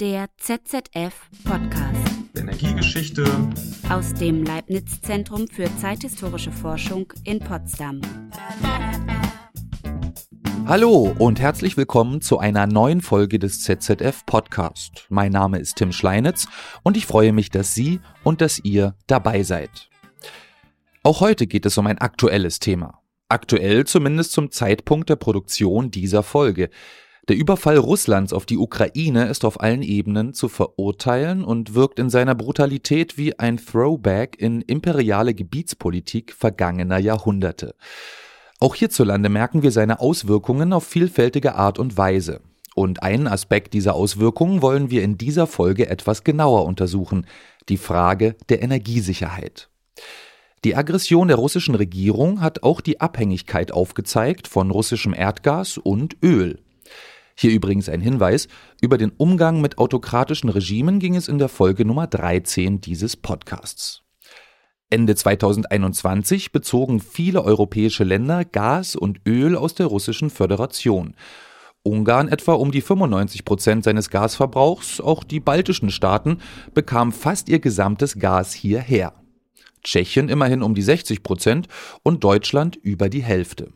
Der ZZF Podcast. Energiegeschichte aus dem Leibniz Zentrum für zeithistorische Forschung in Potsdam. Hallo und herzlich willkommen zu einer neuen Folge des ZZF Podcast. Mein Name ist Tim Schleinitz und ich freue mich, dass Sie und dass ihr dabei seid. Auch heute geht es um ein aktuelles Thema. Aktuell zumindest zum Zeitpunkt der Produktion dieser Folge. Der Überfall Russlands auf die Ukraine ist auf allen Ebenen zu verurteilen und wirkt in seiner Brutalität wie ein Throwback in imperiale Gebietspolitik vergangener Jahrhunderte. Auch hierzulande merken wir seine Auswirkungen auf vielfältige Art und Weise. Und einen Aspekt dieser Auswirkungen wollen wir in dieser Folge etwas genauer untersuchen, die Frage der Energiesicherheit. Die Aggression der russischen Regierung hat auch die Abhängigkeit aufgezeigt von russischem Erdgas und Öl. Hier übrigens ein Hinweis, über den Umgang mit autokratischen Regimen ging es in der Folge Nummer 13 dieses Podcasts. Ende 2021 bezogen viele europäische Länder Gas und Öl aus der russischen Föderation. Ungarn etwa um die 95 Prozent seines Gasverbrauchs, auch die baltischen Staaten bekamen fast ihr gesamtes Gas hierher. Tschechien immerhin um die 60 Prozent und Deutschland über die Hälfte.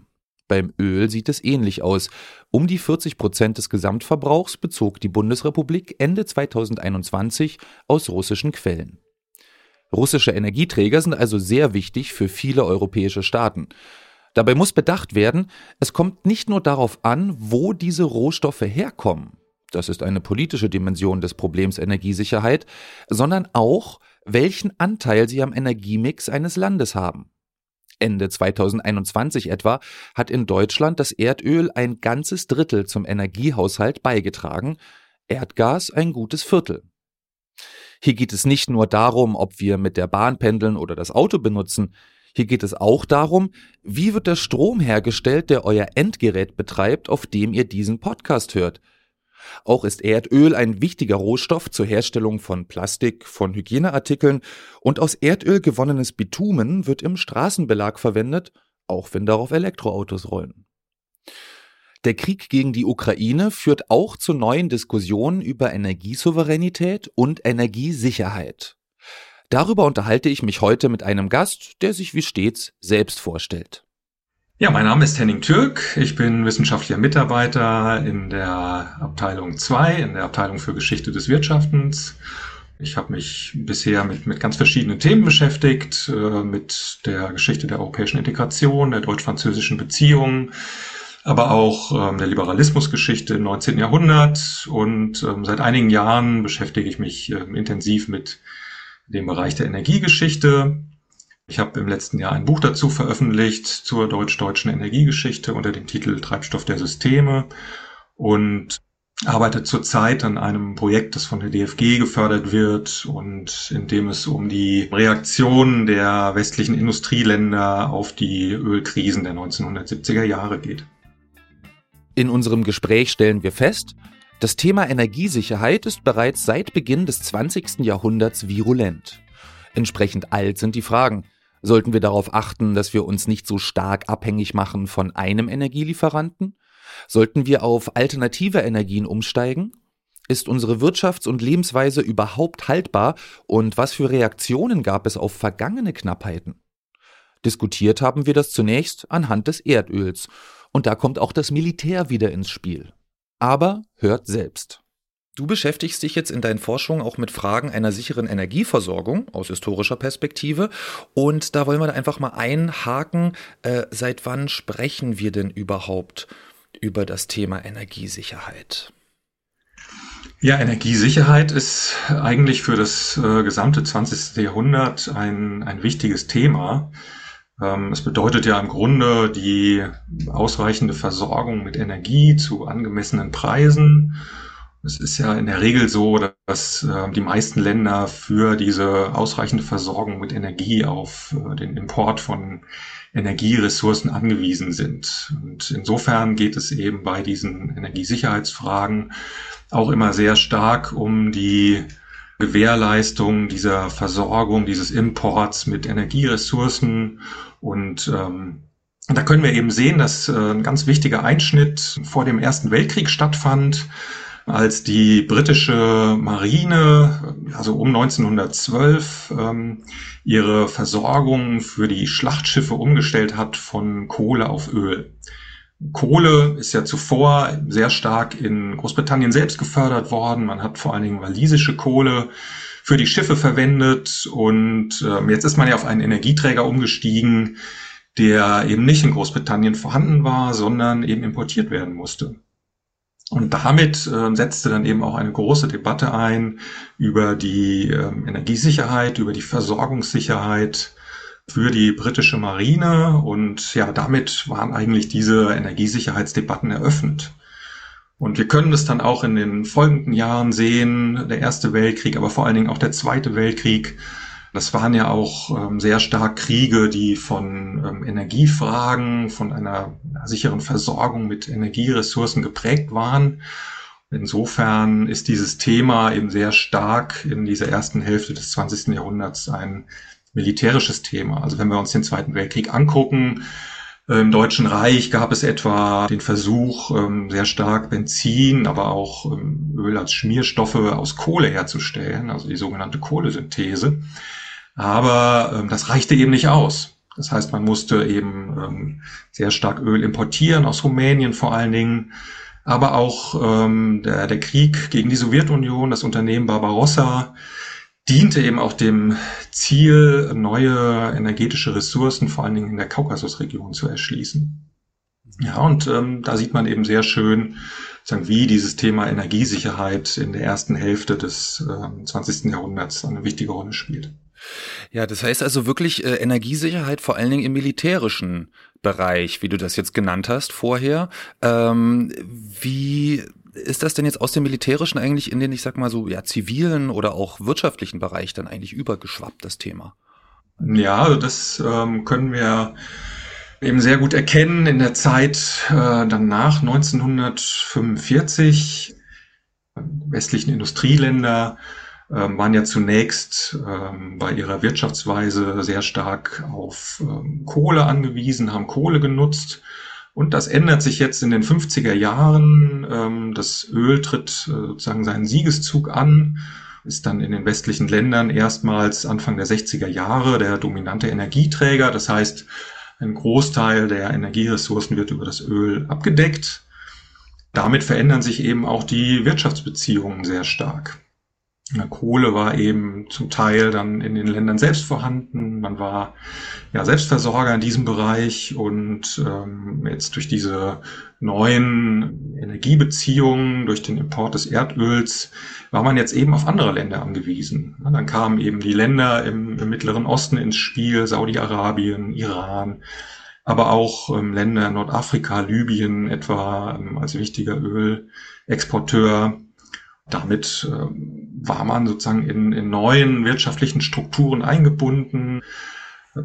Beim Öl sieht es ähnlich aus. Um die 40 Prozent des Gesamtverbrauchs bezog die Bundesrepublik Ende 2021 aus russischen Quellen. Russische Energieträger sind also sehr wichtig für viele europäische Staaten. Dabei muss bedacht werden, es kommt nicht nur darauf an, wo diese Rohstoffe herkommen, das ist eine politische Dimension des Problems Energiesicherheit, sondern auch, welchen Anteil sie am Energiemix eines Landes haben. Ende 2021 etwa hat in Deutschland das Erdöl ein ganzes Drittel zum Energiehaushalt beigetragen, Erdgas ein gutes Viertel. Hier geht es nicht nur darum, ob wir mit der Bahn pendeln oder das Auto benutzen, hier geht es auch darum, wie wird der Strom hergestellt, der euer Endgerät betreibt, auf dem ihr diesen Podcast hört. Auch ist Erdöl ein wichtiger Rohstoff zur Herstellung von Plastik, von Hygieneartikeln und aus Erdöl gewonnenes Bitumen wird im Straßenbelag verwendet, auch wenn darauf Elektroautos rollen. Der Krieg gegen die Ukraine führt auch zu neuen Diskussionen über Energiesouveränität und Energiesicherheit. Darüber unterhalte ich mich heute mit einem Gast, der sich wie stets selbst vorstellt. Ja, mein Name ist Henning Türk. Ich bin wissenschaftlicher Mitarbeiter in der Abteilung 2, in der Abteilung für Geschichte des Wirtschaftens. Ich habe mich bisher mit, mit ganz verschiedenen Themen beschäftigt, äh, mit der Geschichte der europäischen Integration, der deutsch-französischen Beziehungen, aber auch ähm, der Liberalismusgeschichte im 19. Jahrhundert. Und ähm, seit einigen Jahren beschäftige ich mich ähm, intensiv mit dem Bereich der Energiegeschichte. Ich habe im letzten Jahr ein Buch dazu veröffentlicht zur deutsch-deutschen Energiegeschichte unter dem Titel Treibstoff der Systeme und arbeite zurzeit an einem Projekt, das von der DFG gefördert wird und in dem es um die Reaktion der westlichen Industrieländer auf die Ölkrisen der 1970er Jahre geht. In unserem Gespräch stellen wir fest, das Thema Energiesicherheit ist bereits seit Beginn des 20. Jahrhunderts virulent. Entsprechend alt sind die Fragen. Sollten wir darauf achten, dass wir uns nicht so stark abhängig machen von einem Energielieferanten? Sollten wir auf alternative Energien umsteigen? Ist unsere Wirtschafts- und Lebensweise überhaupt haltbar und was für Reaktionen gab es auf vergangene Knappheiten? Diskutiert haben wir das zunächst anhand des Erdöls und da kommt auch das Militär wieder ins Spiel. Aber hört selbst. Du beschäftigst dich jetzt in deinen Forschungen auch mit Fragen einer sicheren Energieversorgung aus historischer Perspektive. Und da wollen wir einfach mal einhaken. Äh, seit wann sprechen wir denn überhaupt über das Thema Energiesicherheit? Ja, Energiesicherheit ist eigentlich für das äh, gesamte 20. Jahrhundert ein, ein wichtiges Thema. Ähm, es bedeutet ja im Grunde die ausreichende Versorgung mit Energie zu angemessenen Preisen es ist ja in der Regel so, dass äh, die meisten Länder für diese ausreichende Versorgung mit Energie auf äh, den Import von Energieressourcen angewiesen sind. Und insofern geht es eben bei diesen Energiesicherheitsfragen auch immer sehr stark um die Gewährleistung dieser Versorgung, dieses Imports mit Energieressourcen. Und ähm, da können wir eben sehen, dass äh, ein ganz wichtiger Einschnitt vor dem Ersten Weltkrieg stattfand als die britische Marine, also um 1912, ähm, ihre Versorgung für die Schlachtschiffe umgestellt hat von Kohle auf Öl. Kohle ist ja zuvor sehr stark in Großbritannien selbst gefördert worden. Man hat vor allen Dingen walisische Kohle für die Schiffe verwendet und äh, jetzt ist man ja auf einen Energieträger umgestiegen, der eben nicht in Großbritannien vorhanden war, sondern eben importiert werden musste. Und damit äh, setzte dann eben auch eine große Debatte ein über die äh, Energiesicherheit, über die Versorgungssicherheit für die britische Marine. Und ja, damit waren eigentlich diese Energiesicherheitsdebatten eröffnet. Und wir können es dann auch in den folgenden Jahren sehen, der Erste Weltkrieg, aber vor allen Dingen auch der Zweite Weltkrieg, das waren ja auch ähm, sehr stark Kriege, die von ähm, Energiefragen, von einer sicheren Versorgung mit Energieressourcen geprägt waren. Insofern ist dieses Thema eben sehr stark in dieser ersten Hälfte des 20. Jahrhunderts ein militärisches Thema. Also wenn wir uns den Zweiten Weltkrieg angucken, im Deutschen Reich gab es etwa den Versuch, ähm, sehr stark Benzin, aber auch ähm, Öl als Schmierstoffe aus Kohle herzustellen, also die sogenannte Kohlesynthese. Aber ähm, das reichte eben nicht aus. Das heißt, man musste eben ähm, sehr stark Öl importieren, aus Rumänien vor allen Dingen. Aber auch ähm, der, der Krieg gegen die Sowjetunion, das Unternehmen Barbarossa, diente eben auch dem Ziel, neue energetische Ressourcen, vor allen Dingen in der Kaukasusregion, zu erschließen. Ja, und ähm, da sieht man eben sehr schön, sagen, wie dieses Thema Energiesicherheit in der ersten Hälfte des äh, 20. Jahrhunderts eine wichtige Rolle spielt. Ja, das heißt also wirklich äh, Energiesicherheit vor allen Dingen im militärischen Bereich, wie du das jetzt genannt hast vorher. Ähm, wie ist das denn jetzt aus dem militärischen eigentlich in den, ich sag mal so, ja, zivilen oder auch wirtschaftlichen Bereich dann eigentlich übergeschwappt, das Thema? Ja, also das ähm, können wir eben sehr gut erkennen in der Zeit äh, danach 1945 westlichen Industrieländer ähm, waren ja zunächst ähm, bei ihrer Wirtschaftsweise sehr stark auf ähm, Kohle angewiesen, haben Kohle genutzt. Und das ändert sich jetzt in den 50er Jahren. Ähm, das Öl tritt äh, sozusagen seinen Siegeszug an, ist dann in den westlichen Ländern erstmals Anfang der 60er Jahre der dominante Energieträger. Das heißt, ein Großteil der Energieressourcen wird über das Öl abgedeckt. Damit verändern sich eben auch die Wirtschaftsbeziehungen sehr stark. Kohle war eben zum Teil dann in den Ländern selbst vorhanden. Man war ja Selbstversorger in diesem Bereich und ähm, jetzt durch diese neuen Energiebeziehungen, durch den Import des Erdöls, war man jetzt eben auf andere Länder angewiesen. Dann kamen eben die Länder im, im Mittleren Osten ins Spiel, Saudi-Arabien, Iran, aber auch ähm, Länder Nordafrika, Libyen etwa ähm, als wichtiger Ölexporteur. Damit ähm, war man sozusagen in, in neuen wirtschaftlichen Strukturen eingebunden.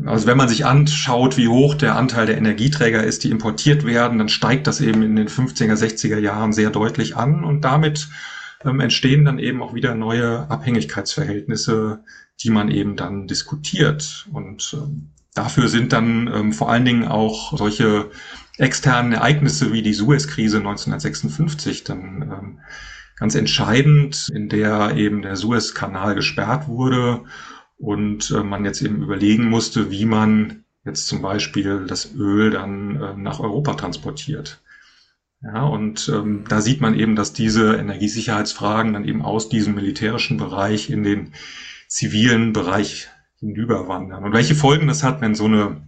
Also wenn man sich anschaut, wie hoch der Anteil der Energieträger ist, die importiert werden, dann steigt das eben in den 50er, 60er Jahren sehr deutlich an und damit ähm, entstehen dann eben auch wieder neue Abhängigkeitsverhältnisse, die man eben dann diskutiert. Und ähm, dafür sind dann ähm, vor allen Dingen auch solche externen Ereignisse wie die Suez-Krise 1956 dann ähm, ganz entscheidend, in der eben der Suezkanal gesperrt wurde und äh, man jetzt eben überlegen musste, wie man jetzt zum Beispiel das Öl dann äh, nach Europa transportiert. Ja, und ähm, da sieht man eben, dass diese Energiesicherheitsfragen dann eben aus diesem militärischen Bereich in den zivilen Bereich hinüberwandern. Und welche Folgen das hat, wenn so eine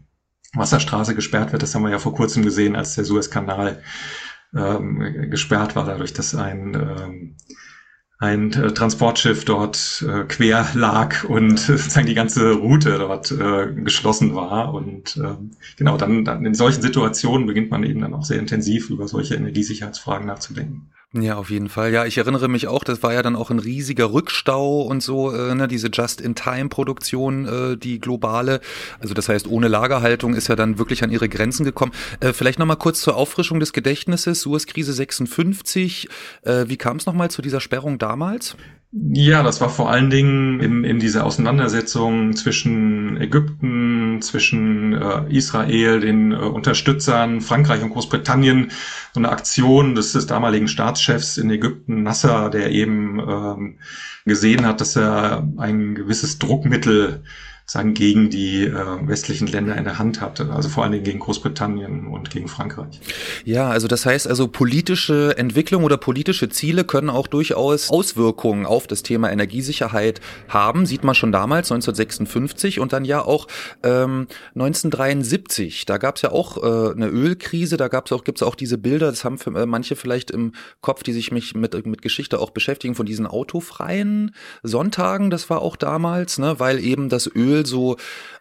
Wasserstraße gesperrt wird, das haben wir ja vor kurzem gesehen, als der Suezkanal ähm, gesperrt war, dadurch, dass ein, ähm, ein äh, Transportschiff dort äh, quer lag und sozusagen die ganze Route dort äh, geschlossen war. Und ähm, genau, dann, dann in solchen Situationen beginnt man eben dann auch sehr intensiv über solche Energiesicherheitsfragen nachzudenken. Ja, auf jeden Fall. Ja, ich erinnere mich auch, das war ja dann auch ein riesiger Rückstau und so, äh, ne, diese Just-in-Time-Produktion, äh, die globale. Also das heißt, ohne Lagerhaltung ist ja dann wirklich an ihre Grenzen gekommen. Äh, vielleicht nochmal kurz zur Auffrischung des Gedächtnisses, Suez-Krise 56. Äh, wie kam es nochmal zu dieser Sperrung damals? Ja, das war vor allen Dingen in, in dieser Auseinandersetzung zwischen Ägypten, zwischen äh, Israel, den äh, Unterstützern, Frankreich und Großbritannien, so eine Aktion des, des damaligen Staatschefs in Ägypten, Nasser, der eben ähm, gesehen hat, dass er ein gewisses Druckmittel sagen, gegen die äh, westlichen Länder in der Hand hatte, also vor allen Dingen gegen Großbritannien und gegen Frankreich. Ja, also das heißt also politische Entwicklung oder politische Ziele können auch durchaus Auswirkungen auf das Thema Energiesicherheit haben, sieht man schon damals 1956 und dann ja auch ähm, 1973. Da gab es ja auch äh, eine Ölkrise, da gab's auch gibt's auch diese Bilder, das haben für, äh, manche vielleicht im Kopf, die sich mich mit mit Geschichte auch beschäftigen von diesen autofreien Sonntagen, das war auch damals, ne, weil eben das Öl so,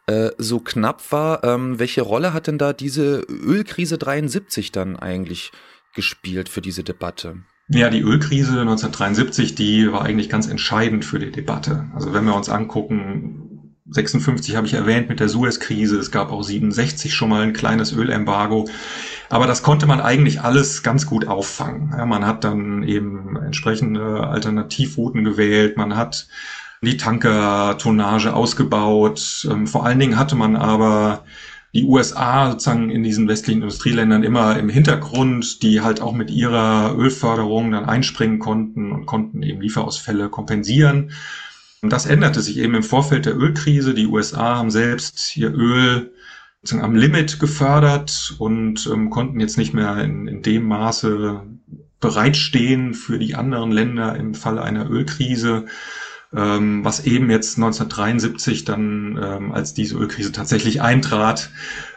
äh, so knapp war. Ähm, welche Rolle hat denn da diese Ölkrise 73 dann eigentlich gespielt für diese Debatte? Ja, die Ölkrise 1973, die war eigentlich ganz entscheidend für die Debatte. Also wenn wir uns angucken, 56 habe ich erwähnt mit der Suez-Krise, es gab auch 67 schon mal ein kleines Ölembargo. Aber das konnte man eigentlich alles ganz gut auffangen. Ja, man hat dann eben entsprechende Alternativrouten gewählt, man hat die Tankertonnage ausgebaut. Ähm, vor allen Dingen hatte man aber die USA sozusagen in diesen westlichen Industrieländern immer im Hintergrund, die halt auch mit ihrer Ölförderung dann einspringen konnten und konnten eben Lieferausfälle kompensieren. Und das änderte sich eben im Vorfeld der Ölkrise. Die USA haben selbst ihr Öl am Limit gefördert und ähm, konnten jetzt nicht mehr in, in dem Maße bereitstehen für die anderen Länder im Falle einer Ölkrise ähm, was eben jetzt 1973 dann, ähm, als diese Ölkrise tatsächlich eintrat,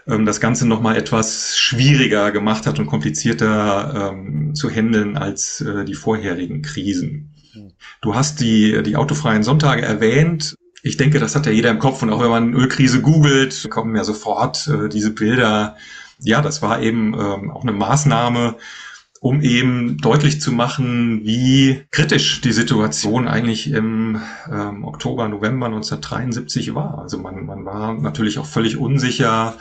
ähm, das Ganze nochmal etwas schwieriger gemacht hat und komplizierter ähm, zu handeln als äh, die vorherigen Krisen. Du hast die, die autofreien Sonntage erwähnt. Ich denke, das hat ja jeder im Kopf und auch wenn man Ölkrise googelt, kommen ja sofort äh, diese Bilder. Ja, das war eben ähm, auch eine Maßnahme, um eben deutlich zu machen, wie kritisch die Situation eigentlich im ähm, Oktober, November 1973 war. Also man, man war natürlich auch völlig unsicher,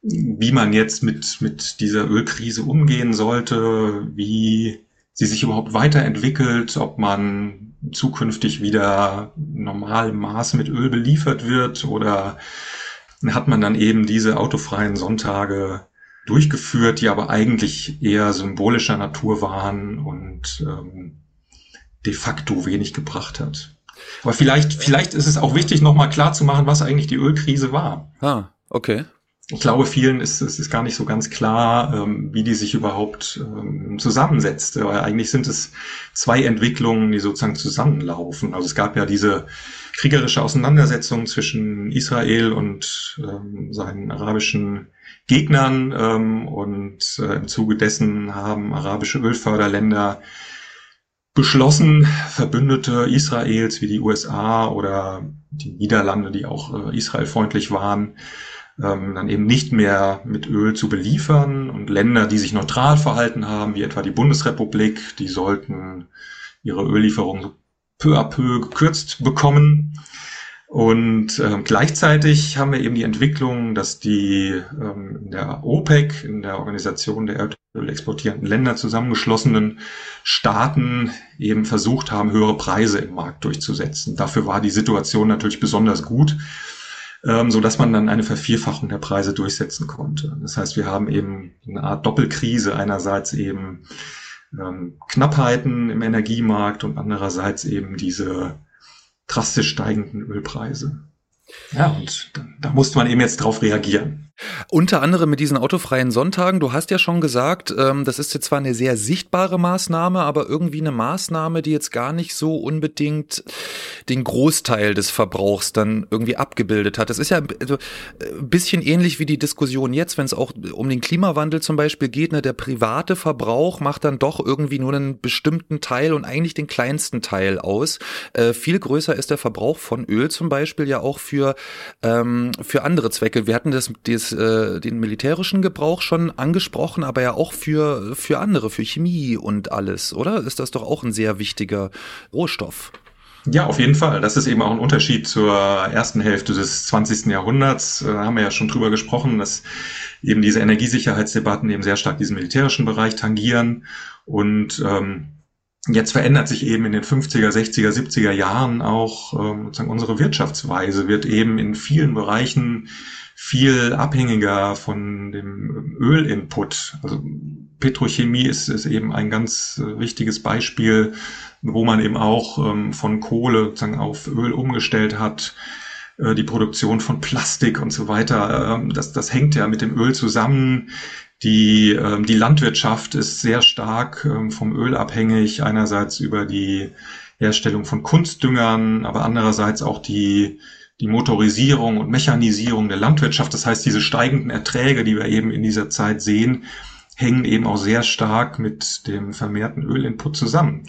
wie man jetzt mit, mit dieser Ölkrise umgehen sollte, wie sie sich überhaupt weiterentwickelt, ob man zukünftig wieder normalem Maß mit Öl beliefert wird oder hat man dann eben diese autofreien Sonntage durchgeführt, die aber eigentlich eher symbolischer Natur waren und ähm, de facto wenig gebracht hat. Aber vielleicht, vielleicht ist es auch wichtig, nochmal klar zu machen, was eigentlich die Ölkrise war. Ah, okay. Ich glaube, vielen ist es ist gar nicht so ganz klar, ähm, wie die sich überhaupt ähm, zusammensetzt. Weil eigentlich sind es zwei Entwicklungen, die sozusagen zusammenlaufen. Also es gab ja diese kriegerische Auseinandersetzung zwischen Israel und ähm, seinen arabischen Gegnern ähm, und äh, im Zuge dessen haben arabische Ölförderländer beschlossen, Verbündete Israels wie die USA oder die Niederlande, die auch äh, israelfreundlich waren, ähm, dann eben nicht mehr mit Öl zu beliefern und Länder, die sich neutral verhalten haben, wie etwa die Bundesrepublik, die sollten ihre Öllieferungen peu à peu gekürzt bekommen. Und ähm, gleichzeitig haben wir eben die Entwicklung, dass die ähm, in der OPEC, in der Organisation der Erdöl exportierenden Länder zusammengeschlossenen Staaten eben versucht haben, höhere Preise im Markt durchzusetzen. Dafür war die Situation natürlich besonders gut, ähm, so dass man dann eine Vervierfachung der Preise durchsetzen konnte. Das heißt, wir haben eben eine Art Doppelkrise einerseits eben ähm, Knappheiten im Energiemarkt und andererseits eben diese drastisch steigenden Ölpreise. Ja, und da, da musste man eben jetzt drauf reagieren. Unter anderem mit diesen autofreien Sonntagen. Du hast ja schon gesagt, ähm, das ist jetzt zwar eine sehr sichtbare Maßnahme, aber irgendwie eine Maßnahme, die jetzt gar nicht so unbedingt den Großteil des Verbrauchs dann irgendwie abgebildet hat. Das ist ja also, ein bisschen ähnlich wie die Diskussion jetzt, wenn es auch um den Klimawandel zum Beispiel geht. Ne, der private Verbrauch macht dann doch irgendwie nur einen bestimmten Teil und eigentlich den kleinsten Teil aus. Äh, viel größer ist der Verbrauch von Öl zum Beispiel ja auch für, ähm, für andere Zwecke. Wir hatten das, das das, äh, den militärischen Gebrauch schon angesprochen, aber ja auch für, für andere, für Chemie und alles, oder? Ist das doch auch ein sehr wichtiger Rohstoff? Ja, auf jeden Fall. Das ist eben auch ein Unterschied zur ersten Hälfte des 20. Jahrhunderts. Da haben wir ja schon drüber gesprochen, dass eben diese Energiesicherheitsdebatten eben sehr stark diesen militärischen Bereich tangieren und ähm, Jetzt verändert sich eben in den 50er, 60er, 70er Jahren auch ähm, sozusagen unsere Wirtschaftsweise, wird eben in vielen Bereichen viel abhängiger von dem Ölinput. Also Petrochemie ist, ist eben ein ganz äh, wichtiges Beispiel, wo man eben auch ähm, von Kohle sozusagen auf Öl umgestellt hat äh, die Produktion von Plastik und so weiter. Ähm, das, das hängt ja mit dem Öl zusammen. Die, ähm, die Landwirtschaft ist sehr stark ähm, vom Öl abhängig, einerseits über die Herstellung von Kunstdüngern, aber andererseits auch die, die Motorisierung und Mechanisierung der Landwirtschaft. Das heißt, diese steigenden Erträge, die wir eben in dieser Zeit sehen, hängen eben auch sehr stark mit dem vermehrten Ölinput zusammen.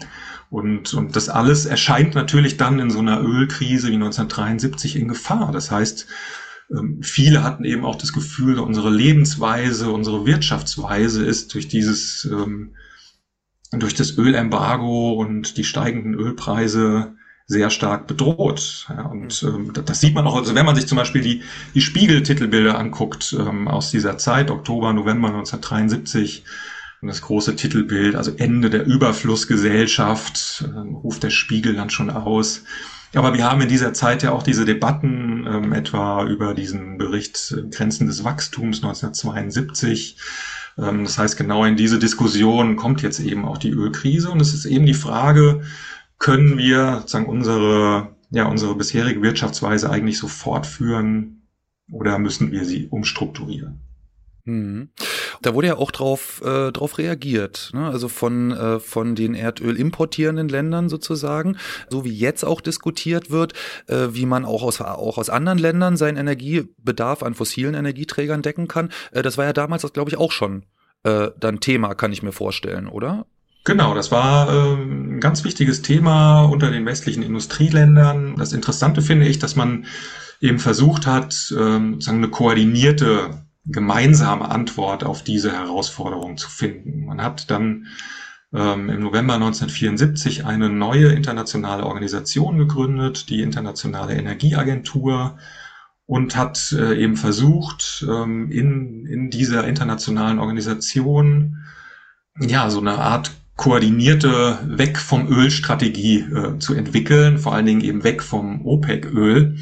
Und, und das alles erscheint natürlich dann in so einer Ölkrise wie 1973 in Gefahr. Das heißt, ähm, viele hatten eben auch das Gefühl, unsere Lebensweise, unsere Wirtschaftsweise ist durch dieses, ähm, durch das Ölembargo und die steigenden Ölpreise sehr stark bedroht. Ja, und ähm, das sieht man auch, also wenn man sich zum Beispiel die, die Spiegel-Titelbilder anguckt ähm, aus dieser Zeit, Oktober, November 1973, und das große Titelbild, also Ende der Überflussgesellschaft, äh, ruft der Spiegel dann schon aus. Aber wir haben in dieser Zeit ja auch diese Debatten ähm, etwa über diesen Bericht äh, Grenzen des Wachstums 1972. Ähm, das heißt, genau in diese Diskussion kommt jetzt eben auch die Ölkrise und es ist eben die Frage, können wir sozusagen unsere, ja, unsere bisherige Wirtschaftsweise eigentlich so fortführen oder müssen wir sie umstrukturieren? Mhm. Da wurde ja auch drauf, äh, drauf reagiert, ne? also von, äh, von den Erdöl importierenden Ländern sozusagen, so wie jetzt auch diskutiert wird, äh, wie man auch aus, auch aus anderen Ländern seinen Energiebedarf an fossilen Energieträgern decken kann. Äh, das war ja damals, glaube ich, auch schon äh, dann Thema, kann ich mir vorstellen, oder? Genau, das war äh, ein ganz wichtiges Thema unter den westlichen Industrieländern. Das Interessante finde ich, dass man eben versucht hat, äh, sozusagen eine koordinierte gemeinsame Antwort auf diese Herausforderung zu finden. Man hat dann ähm, im November 1974 eine neue internationale Organisation gegründet, die Internationale Energieagentur, und hat äh, eben versucht, ähm, in, in dieser internationalen Organisation ja so eine Art koordinierte Weg vom Öl-Strategie äh, zu entwickeln, vor allen Dingen eben weg vom OPEC-Öl.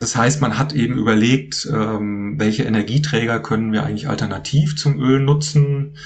Das heißt, man hat eben überlegt, ähm, welche Energieträger können wir eigentlich alternativ zum Öl nutzen.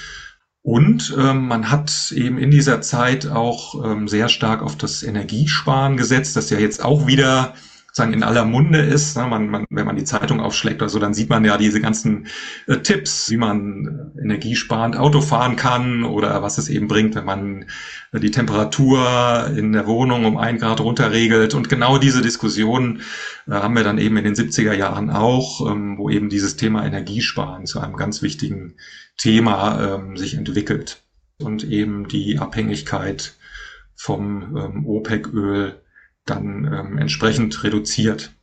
Und ähm, man hat eben in dieser Zeit auch ähm, sehr stark auf das Energiesparen gesetzt, das ja jetzt auch wieder sagen in aller Munde ist. Ne? Man, man, wenn man die Zeitung aufschlägt oder so, dann sieht man ja diese ganzen äh, Tipps, wie man äh, energiesparend Auto fahren kann oder was es eben bringt, wenn man äh, die Temperatur in der Wohnung um ein Grad runterregelt. Und genau diese Diskussion äh, haben wir dann eben in den 70er Jahren auch, ähm, wo eben dieses Thema Energiesparen zu einem ganz wichtigen Thema ähm, sich entwickelt und eben die Abhängigkeit vom ähm, OPEC-Öl dann ähm, entsprechend reduziert.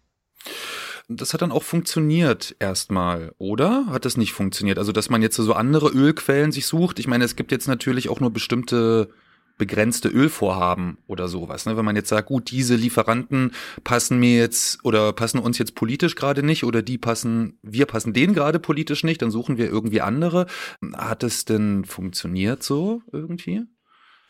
Das hat dann auch funktioniert erstmal, oder? Hat das nicht funktioniert? Also, dass man jetzt so andere Ölquellen sich sucht. Ich meine, es gibt jetzt natürlich auch nur bestimmte begrenzte Ölvorhaben oder sowas. Ne? Wenn man jetzt sagt, gut, diese Lieferanten passen mir jetzt oder passen uns jetzt politisch gerade nicht oder die passen, wir passen denen gerade politisch nicht, dann suchen wir irgendwie andere. Hat es denn funktioniert so irgendwie?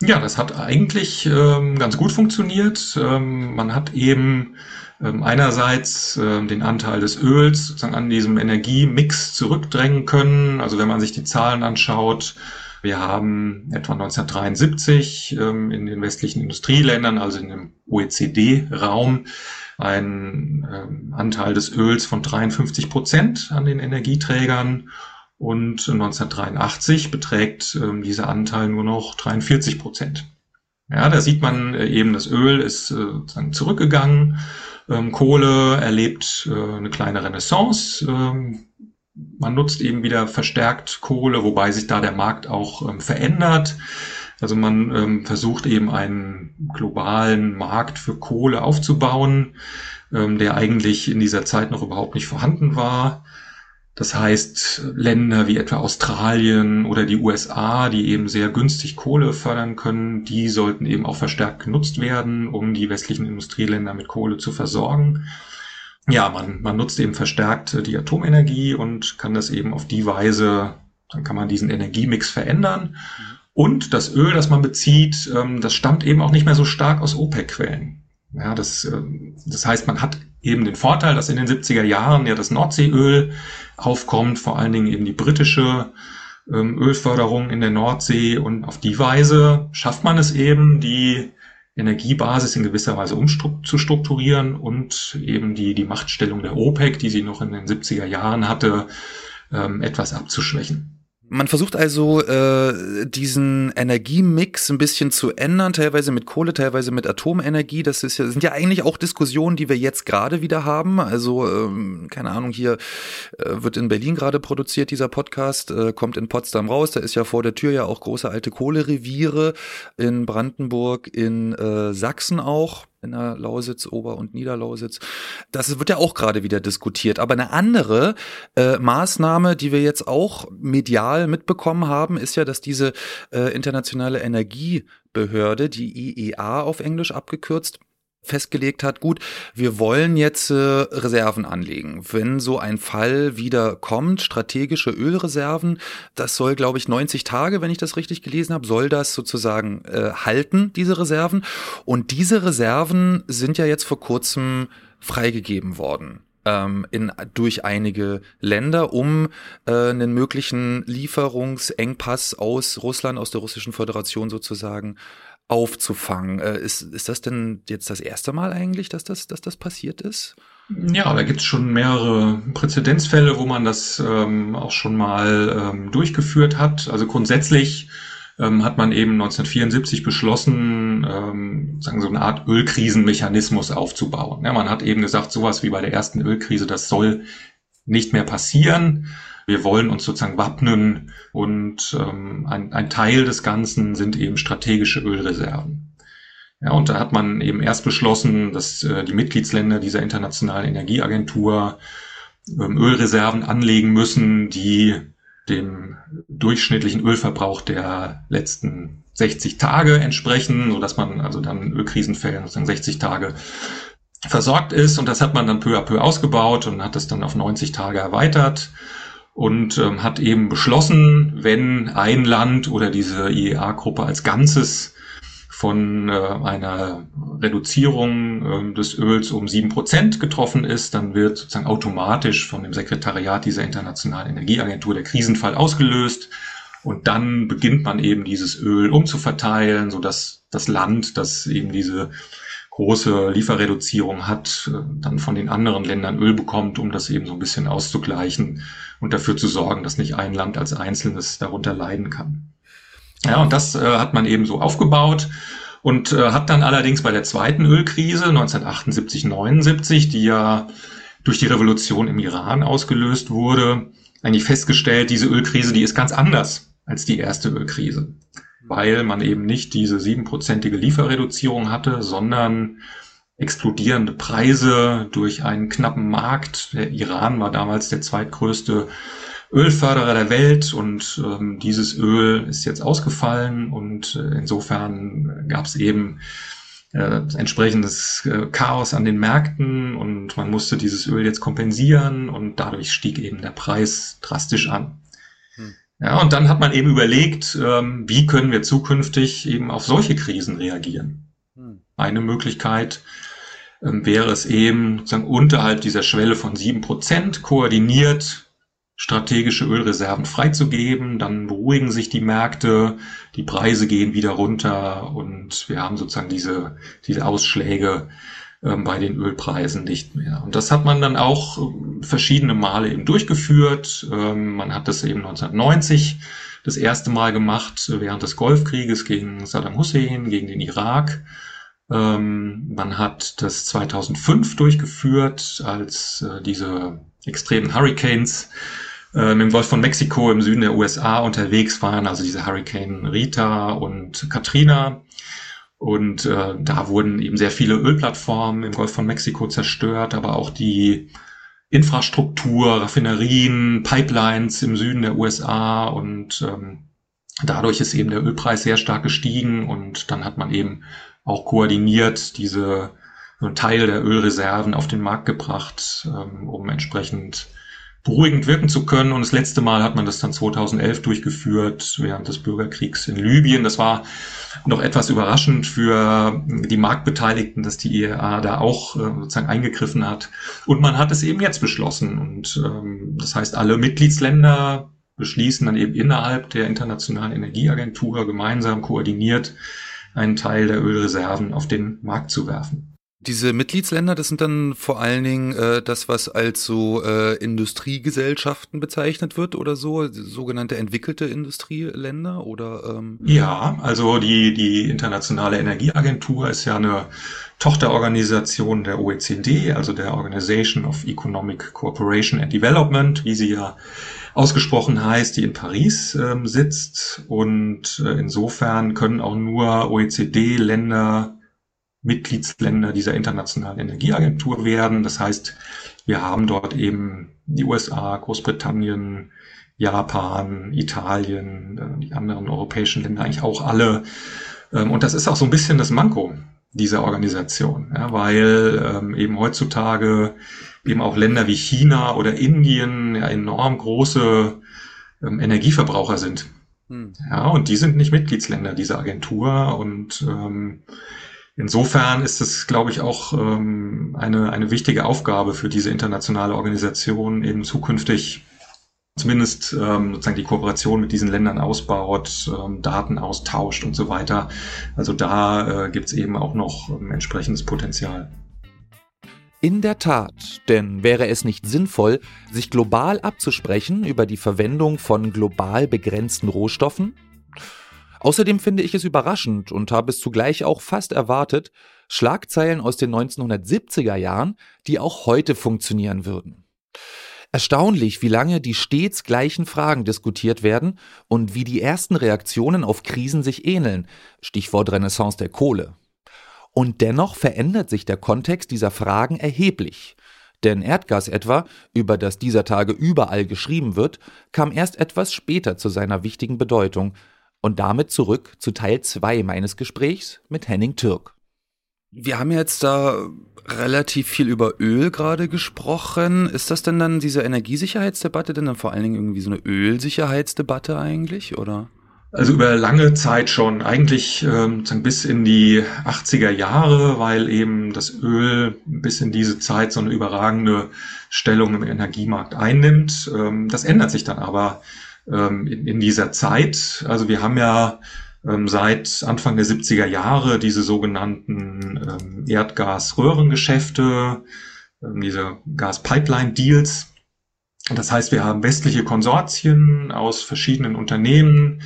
Ja, das hat eigentlich ähm, ganz gut funktioniert. Ähm, man hat eben ähm, einerseits ähm, den Anteil des Öls sozusagen an diesem Energiemix zurückdrängen können. Also wenn man sich die Zahlen anschaut, wir haben etwa 1973 ähm, in den westlichen Industrieländern, also in dem OECD-Raum, einen ähm, Anteil des Öls von 53 Prozent an den Energieträgern und 1983 beträgt ähm, dieser Anteil nur noch 43 Prozent. Ja, da sieht man äh, eben, das Öl ist äh, sozusagen zurückgegangen. Ähm, Kohle erlebt äh, eine kleine Renaissance. Ähm, man nutzt eben wieder verstärkt Kohle, wobei sich da der Markt auch ähm, verändert. Also man ähm, versucht eben einen globalen Markt für Kohle aufzubauen, ähm, der eigentlich in dieser Zeit noch überhaupt nicht vorhanden war. Das heißt, Länder wie etwa Australien oder die USA, die eben sehr günstig Kohle fördern können, die sollten eben auch verstärkt genutzt werden, um die westlichen Industrieländer mit Kohle zu versorgen. Ja, man, man nutzt eben verstärkt die Atomenergie und kann das eben auf die Weise, dann kann man diesen Energiemix verändern. Und das Öl, das man bezieht, ähm, das stammt eben auch nicht mehr so stark aus OPEC-Quellen. Ja, das, äh, das heißt, man hat eben den Vorteil, dass in den 70er Jahren ja das Nordseeöl aufkommt, vor allen Dingen eben die britische ähm, Ölförderung in der Nordsee und auf die Weise schafft man es eben, die Energiebasis in gewisser Weise umzustrukturieren und eben die, die Machtstellung der OPEC, die sie noch in den 70er Jahren hatte, ähm, etwas abzuschwächen. Man versucht also äh, diesen Energiemix ein bisschen zu ändern, teilweise mit Kohle, teilweise mit Atomenergie. Das ist ja, sind ja eigentlich auch Diskussionen, die wir jetzt gerade wieder haben. Also ähm, keine Ahnung, hier äh, wird in Berlin gerade produziert dieser Podcast, äh, kommt in Potsdam raus. Da ist ja vor der Tür ja auch große alte Kohlereviere in Brandenburg, in äh, Sachsen auch in der Lausitz, Ober- und Niederlausitz. Das wird ja auch gerade wieder diskutiert. Aber eine andere äh, Maßnahme, die wir jetzt auch medial mitbekommen haben, ist ja, dass diese äh, internationale Energiebehörde, die IEA auf Englisch abgekürzt, festgelegt hat, gut, wir wollen jetzt äh, Reserven anlegen. Wenn so ein Fall wieder kommt, strategische Ölreserven, das soll, glaube ich, 90 Tage, wenn ich das richtig gelesen habe, soll das sozusagen äh, halten, diese Reserven. Und diese Reserven sind ja jetzt vor kurzem freigegeben worden ähm, in, durch einige Länder, um äh, einen möglichen Lieferungsengpass aus Russland, aus der Russischen Föderation sozusagen aufzufangen. Äh, ist, ist das denn jetzt das erste Mal eigentlich, dass das, dass das passiert ist? Ja, da gibt es schon mehrere Präzedenzfälle, wo man das ähm, auch schon mal ähm, durchgeführt hat. Also grundsätzlich ähm, hat man eben 1974 beschlossen, ähm, sagen so eine Art Ölkrisenmechanismus aufzubauen. Ja, man hat eben gesagt, sowas wie bei der ersten Ölkrise, das soll nicht mehr passieren. Wir wollen uns sozusagen wappnen und ähm, ein, ein Teil des Ganzen sind eben strategische Ölreserven. Ja, und da hat man eben erst beschlossen, dass äh, die Mitgliedsländer dieser internationalen Energieagentur ähm, Ölreserven anlegen müssen, die dem durchschnittlichen Ölverbrauch der letzten 60 Tage entsprechen, so dass man also dann in Ölkrisenfällen sozusagen 60 Tage versorgt ist. Und das hat man dann peu à peu ausgebaut und hat das dann auf 90 Tage erweitert und ähm, hat eben beschlossen, wenn ein Land oder diese IEA-Gruppe als Ganzes von äh, einer Reduzierung äh, des Öls um sieben Prozent getroffen ist, dann wird sozusagen automatisch von dem Sekretariat dieser Internationalen Energieagentur der Krisenfall ausgelöst. Und dann beginnt man eben dieses Öl umzuverteilen, so dass das Land, das eben diese große Lieferreduzierung hat, äh, dann von den anderen Ländern Öl bekommt, um das eben so ein bisschen auszugleichen und dafür zu sorgen, dass nicht ein Land als Einzelnes darunter leiden kann. Ja, und das äh, hat man eben so aufgebaut und äh, hat dann allerdings bei der zweiten Ölkrise 1978, 79, die ja durch die Revolution im Iran ausgelöst wurde, eigentlich festgestellt, diese Ölkrise, die ist ganz anders als die erste Ölkrise, weil man eben nicht diese siebenprozentige Lieferreduzierung hatte, sondern explodierende Preise durch einen knappen Markt. Der Iran war damals der zweitgrößte Ölförderer der Welt und ähm, dieses Öl ist jetzt ausgefallen und äh, insofern gab es eben äh, entsprechendes äh, Chaos an den Märkten und man musste dieses Öl jetzt kompensieren und dadurch stieg eben der Preis drastisch an. Ja, und dann hat man eben überlegt, ähm, wie können wir zukünftig eben auf solche Krisen reagieren. Hm. Eine Möglichkeit ähm, wäre es eben sozusagen unterhalb dieser Schwelle von sieben Prozent koordiniert strategische Ölreserven freizugeben, dann beruhigen sich die Märkte, die Preise gehen wieder runter und wir haben sozusagen diese, diese Ausschläge bei den Ölpreisen nicht mehr. Und das hat man dann auch ähm, verschiedene Male eben durchgeführt. Ähm, man hat das eben 1990 das erste Mal gemacht während des Golfkrieges gegen Saddam Hussein, gegen den Irak. Ähm, man hat das 2005 durchgeführt, als äh, diese extremen Hurricanes äh, im Golf von Mexiko im Süden der USA unterwegs waren, also diese Hurricane Rita und Katrina. Und äh, da wurden eben sehr viele Ölplattformen im Golf von Mexiko zerstört, aber auch die Infrastruktur, Raffinerien, Pipelines im Süden der USA und ähm, dadurch ist eben der Ölpreis sehr stark gestiegen und dann hat man eben auch koordiniert diese so einen Teil der Ölreserven auf den Markt gebracht, ähm, um entsprechend beruhigend wirken zu können. Und das letzte Mal hat man das dann 2011 durchgeführt, während des Bürgerkriegs in Libyen. Das war noch etwas überraschend für die Marktbeteiligten, dass die IEA da auch äh, sozusagen eingegriffen hat. Und man hat es eben jetzt beschlossen. Und ähm, das heißt, alle Mitgliedsländer beschließen dann eben innerhalb der Internationalen Energieagentur gemeinsam koordiniert einen Teil der Ölreserven auf den Markt zu werfen. Diese Mitgliedsländer, das sind dann vor allen Dingen äh, das, was als so äh, Industriegesellschaften bezeichnet wird oder so, sogenannte entwickelte Industrieländer oder? Ähm ja, also die die internationale Energieagentur ist ja eine Tochterorganisation der OECD, also der Organization of Economic Cooperation and Development, wie sie ja ausgesprochen heißt, die in Paris ähm, sitzt und äh, insofern können auch nur OECD-Länder Mitgliedsländer dieser internationalen Energieagentur werden. Das heißt, wir haben dort eben die USA, Großbritannien, Japan, Italien, äh, die anderen europäischen Länder eigentlich auch alle. Ähm, und das ist auch so ein bisschen das Manko dieser Organisation, ja, weil ähm, eben heutzutage eben auch Länder wie China oder Indien ja enorm große ähm, Energieverbraucher sind. Hm. Ja, und die sind nicht Mitgliedsländer dieser Agentur und ähm, Insofern ist es, glaube ich, auch ähm, eine, eine wichtige Aufgabe für diese internationale Organisation, eben zukünftig zumindest ähm, sozusagen die Kooperation mit diesen Ländern ausbaut, ähm, Daten austauscht und so weiter. Also da äh, gibt es eben auch noch ähm, entsprechendes Potenzial. In der Tat, denn wäre es nicht sinnvoll, sich global abzusprechen über die Verwendung von global begrenzten Rohstoffen? Außerdem finde ich es überraschend und habe es zugleich auch fast erwartet, Schlagzeilen aus den 1970er Jahren, die auch heute funktionieren würden. Erstaunlich, wie lange die stets gleichen Fragen diskutiert werden und wie die ersten Reaktionen auf Krisen sich ähneln, Stichwort Renaissance der Kohle. Und dennoch verändert sich der Kontext dieser Fragen erheblich. Denn Erdgas etwa, über das dieser Tage überall geschrieben wird, kam erst etwas später zu seiner wichtigen Bedeutung, und damit zurück zu Teil 2 meines Gesprächs mit Henning Türk. Wir haben jetzt da relativ viel über Öl gerade gesprochen. Ist das denn dann diese Energiesicherheitsdebatte denn dann vor allen Dingen irgendwie so eine Ölsicherheitsdebatte eigentlich, oder? Also über lange Zeit schon, eigentlich ähm, bis in die 80er Jahre, weil eben das Öl bis in diese Zeit so eine überragende Stellung im Energiemarkt einnimmt. Ähm, das ändert sich dann aber ähm, in, in dieser Zeit. Also wir haben ja ähm, seit Anfang der 70er Jahre diese sogenannten ähm, Erdgas-Röhrengeschäfte, ähm, diese Gas-Pipeline-Deals. Das heißt, wir haben westliche Konsortien aus verschiedenen Unternehmen,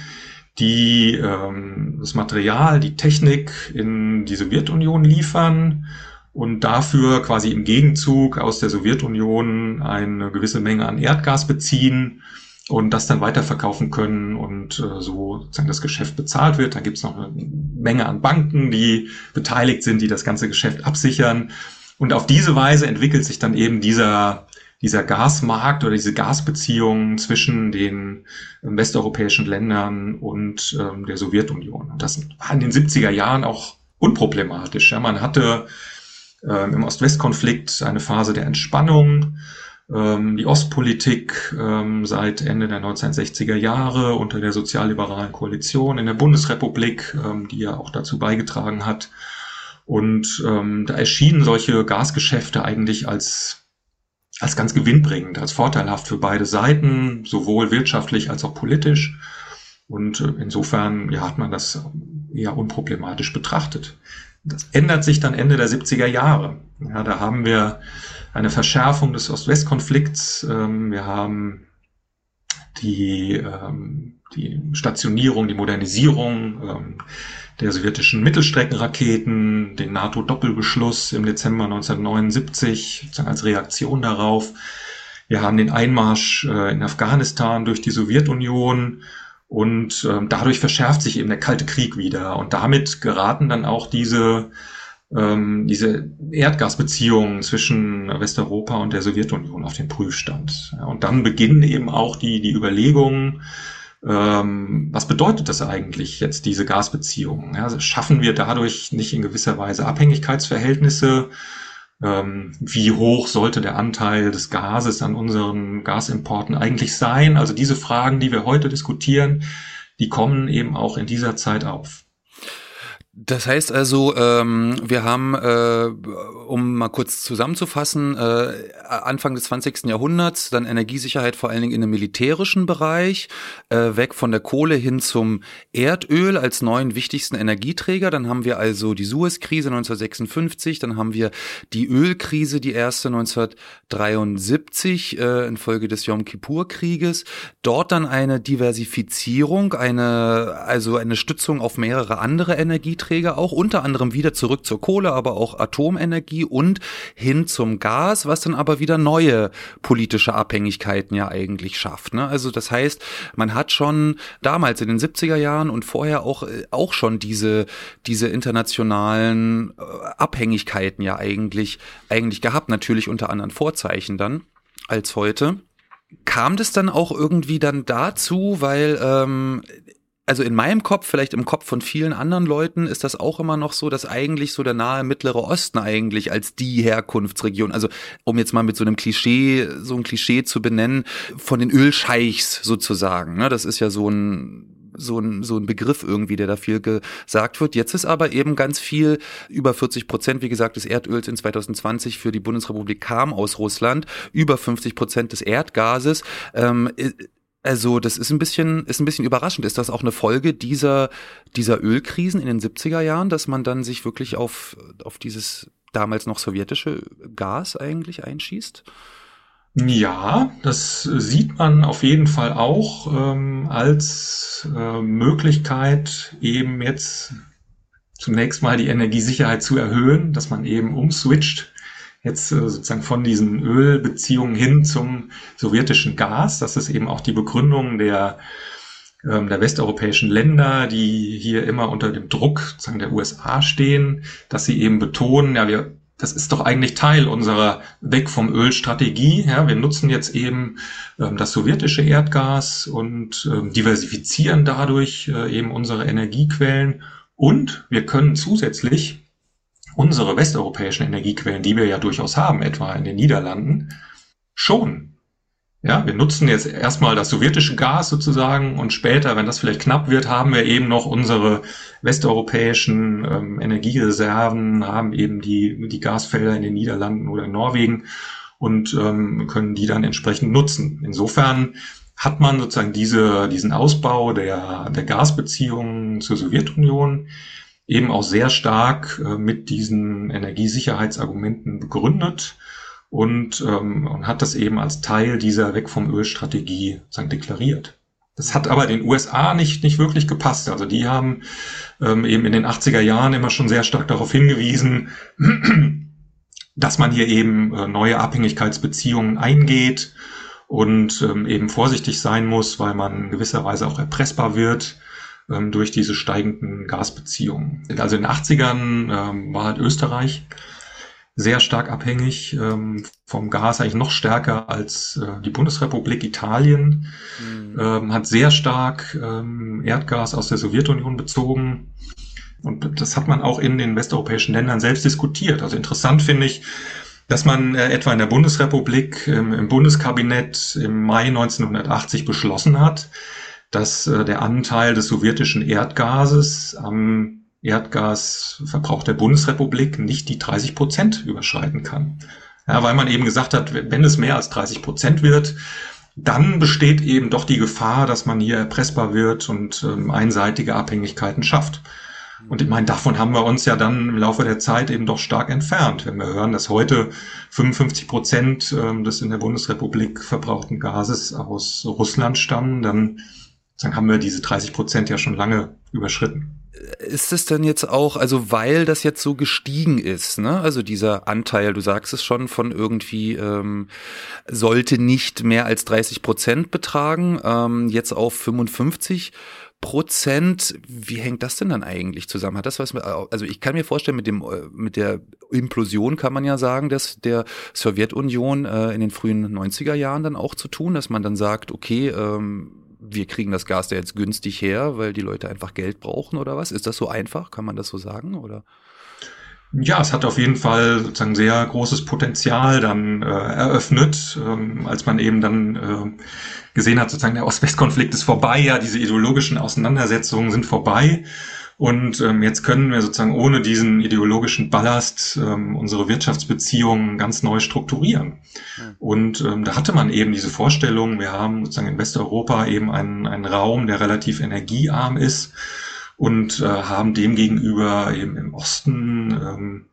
die ähm, das Material, die Technik in die Sowjetunion liefern und dafür quasi im Gegenzug aus der Sowjetunion eine gewisse Menge an Erdgas beziehen und das dann weiterverkaufen können und äh, so sozusagen das Geschäft bezahlt wird. Da gibt es noch eine Menge an Banken, die beteiligt sind, die das ganze Geschäft absichern. Und auf diese Weise entwickelt sich dann eben dieser, dieser Gasmarkt oder diese Gasbeziehungen zwischen den ähm, westeuropäischen Ländern und ähm, der Sowjetunion. Und das war in den 70er Jahren auch unproblematisch. Ja, man hatte ähm, im Ost-West-Konflikt eine Phase der Entspannung die Ostpolitik ähm, seit Ende der 1960er Jahre unter der sozialliberalen Koalition in der Bundesrepublik, ähm, die ja auch dazu beigetragen hat. Und ähm, da erschienen solche Gasgeschäfte eigentlich als, als ganz gewinnbringend, als vorteilhaft für beide Seiten, sowohl wirtschaftlich als auch politisch. Und äh, insofern ja, hat man das eher unproblematisch betrachtet. Das ändert sich dann Ende der 70er Jahre. Ja, da haben wir eine Verschärfung des Ost-West-Konflikts. Ähm, wir haben die, ähm, die Stationierung, die Modernisierung ähm, der sowjetischen Mittelstreckenraketen, den NATO-Doppelbeschluss im Dezember 1979 als Reaktion darauf. Wir haben den Einmarsch äh, in Afghanistan durch die Sowjetunion und ähm, dadurch verschärft sich eben der Kalte Krieg wieder. Und damit geraten dann auch diese ähm, diese Erdgasbeziehungen zwischen Westeuropa und der Sowjetunion auf den Prüfstand. Und dann beginnen eben auch die, die Überlegungen, ähm, was bedeutet das eigentlich jetzt, diese Gasbeziehungen? Ja, schaffen wir dadurch nicht in gewisser Weise Abhängigkeitsverhältnisse wie hoch sollte der Anteil des Gases an unseren Gasimporten eigentlich sein. Also diese Fragen, die wir heute diskutieren, die kommen eben auch in dieser Zeit auf. Das heißt also, ähm, wir haben, äh, um mal kurz zusammenzufassen, äh, Anfang des 20. Jahrhunderts dann Energiesicherheit vor allen Dingen in dem militärischen Bereich, äh, weg von der Kohle hin zum Erdöl als neuen wichtigsten Energieträger. Dann haben wir also die Suez-Krise 1956, dann haben wir die Ölkrise, die erste 1973 äh, infolge des Yom Kippur-Krieges. Dort dann eine Diversifizierung, eine also eine Stützung auf mehrere andere Energieträger. Energieträger auch, unter anderem wieder zurück zur Kohle, aber auch Atomenergie und hin zum Gas, was dann aber wieder neue politische Abhängigkeiten ja eigentlich schafft. Ne? Also das heißt, man hat schon damals in den 70er Jahren und vorher auch, äh, auch schon diese, diese internationalen äh, Abhängigkeiten ja eigentlich, eigentlich gehabt, natürlich unter anderen Vorzeichen dann als heute. Kam das dann auch irgendwie dann dazu, weil ähm, also in meinem Kopf, vielleicht im Kopf von vielen anderen Leuten, ist das auch immer noch so, dass eigentlich so der nahe Mittlere Osten eigentlich als die Herkunftsregion, also um jetzt mal mit so einem Klischee, so ein Klischee zu benennen, von den Ölscheichs sozusagen. Ne? Das ist ja so ein so ein, so ein Begriff irgendwie, der da viel gesagt wird. Jetzt ist aber eben ganz viel, über 40 Prozent, wie gesagt, des Erdöls in 2020 für die Bundesrepublik kam aus Russland, über 50 Prozent des Erdgases. Ähm, also, das ist ein bisschen, ist ein bisschen überraschend. Ist das auch eine Folge dieser, dieser Ölkrisen in den 70er Jahren, dass man dann sich wirklich auf, auf dieses damals noch sowjetische Gas eigentlich einschießt? Ja, das sieht man auf jeden Fall auch ähm, als äh, Möglichkeit, eben jetzt zunächst mal die Energiesicherheit zu erhöhen, dass man eben umswitcht jetzt äh, sozusagen von diesen Ölbeziehungen hin zum sowjetischen Gas. Das ist eben auch die Begründung der, ähm, der westeuropäischen Länder, die hier immer unter dem Druck sozusagen der USA stehen, dass sie eben betonen, ja, wir das ist doch eigentlich Teil unserer Weg vom Öl-Strategie. Ja, wir nutzen jetzt eben ähm, das sowjetische Erdgas und ähm, diversifizieren dadurch äh, eben unsere Energiequellen. Und wir können zusätzlich unsere westeuropäischen Energiequellen, die wir ja durchaus haben, etwa in den Niederlanden, schon. Ja, wir nutzen jetzt erstmal das sowjetische Gas sozusagen und später, wenn das vielleicht knapp wird, haben wir eben noch unsere westeuropäischen ähm, Energiereserven, haben eben die, die Gasfelder in den Niederlanden oder in Norwegen und ähm, können die dann entsprechend nutzen. Insofern hat man sozusagen diese, diesen Ausbau der, der Gasbeziehungen zur Sowjetunion eben auch sehr stark äh, mit diesen Energiesicherheitsargumenten begründet und, ähm, und hat das eben als Teil dieser Weg vom Öl-Strategie deklariert. Das hat aber den USA nicht, nicht wirklich gepasst. Also die haben ähm, eben in den 80er Jahren immer schon sehr stark darauf hingewiesen, dass man hier eben äh, neue Abhängigkeitsbeziehungen eingeht und ähm, eben vorsichtig sein muss, weil man gewisserweise auch erpressbar wird ähm, durch diese steigenden Gasbeziehungen. Also in den 80ern ähm, war halt Österreich sehr stark abhängig ähm, vom Gas, eigentlich noch stärker als äh, die Bundesrepublik Italien, mhm. ähm, hat sehr stark ähm, Erdgas aus der Sowjetunion bezogen. Und das hat man auch in den westeuropäischen Ländern selbst diskutiert. Also interessant finde ich, dass man äh, etwa in der Bundesrepublik ähm, im Bundeskabinett im Mai 1980 beschlossen hat, dass äh, der Anteil des sowjetischen Erdgases am Erdgasverbrauch der Bundesrepublik nicht die 30 Prozent überschreiten kann. Ja, weil man eben gesagt hat, wenn es mehr als 30 Prozent wird, dann besteht eben doch die Gefahr, dass man hier erpressbar wird und ähm, einseitige Abhängigkeiten schafft. Und ich meine, davon haben wir uns ja dann im Laufe der Zeit eben doch stark entfernt. Wenn wir hören, dass heute 55 Prozent ähm, des in der Bundesrepublik verbrauchten Gases aus Russland stammen, dann dann haben wir diese 30 Prozent ja schon lange überschritten. Ist es denn jetzt auch, also weil das jetzt so gestiegen ist, ne? Also dieser Anteil, du sagst es schon, von irgendwie ähm, sollte nicht mehr als 30 Prozent betragen, ähm, jetzt auf 55 Prozent. Wie hängt das denn dann eigentlich zusammen? Hat das was mit, also ich kann mir vorstellen, mit dem, mit der Implosion kann man ja sagen, dass der Sowjetunion äh, in den frühen 90er Jahren dann auch zu tun, dass man dann sagt, okay, ähm, wir kriegen das Gas da jetzt günstig her, weil die Leute einfach Geld brauchen oder was? Ist das so einfach? Kann man das so sagen oder? Ja, es hat auf jeden Fall sozusagen sehr großes Potenzial dann äh, eröffnet, ähm, als man eben dann äh, gesehen hat, sozusagen der Ost-West-Konflikt ist vorbei, ja, diese ideologischen Auseinandersetzungen sind vorbei. Und ähm, jetzt können wir sozusagen ohne diesen ideologischen Ballast ähm, unsere Wirtschaftsbeziehungen ganz neu strukturieren. Mhm. Und ähm, da hatte man eben diese Vorstellung, wir haben sozusagen in Westeuropa eben einen, einen Raum, der relativ energiearm ist und äh, haben demgegenüber eben im Osten ähm,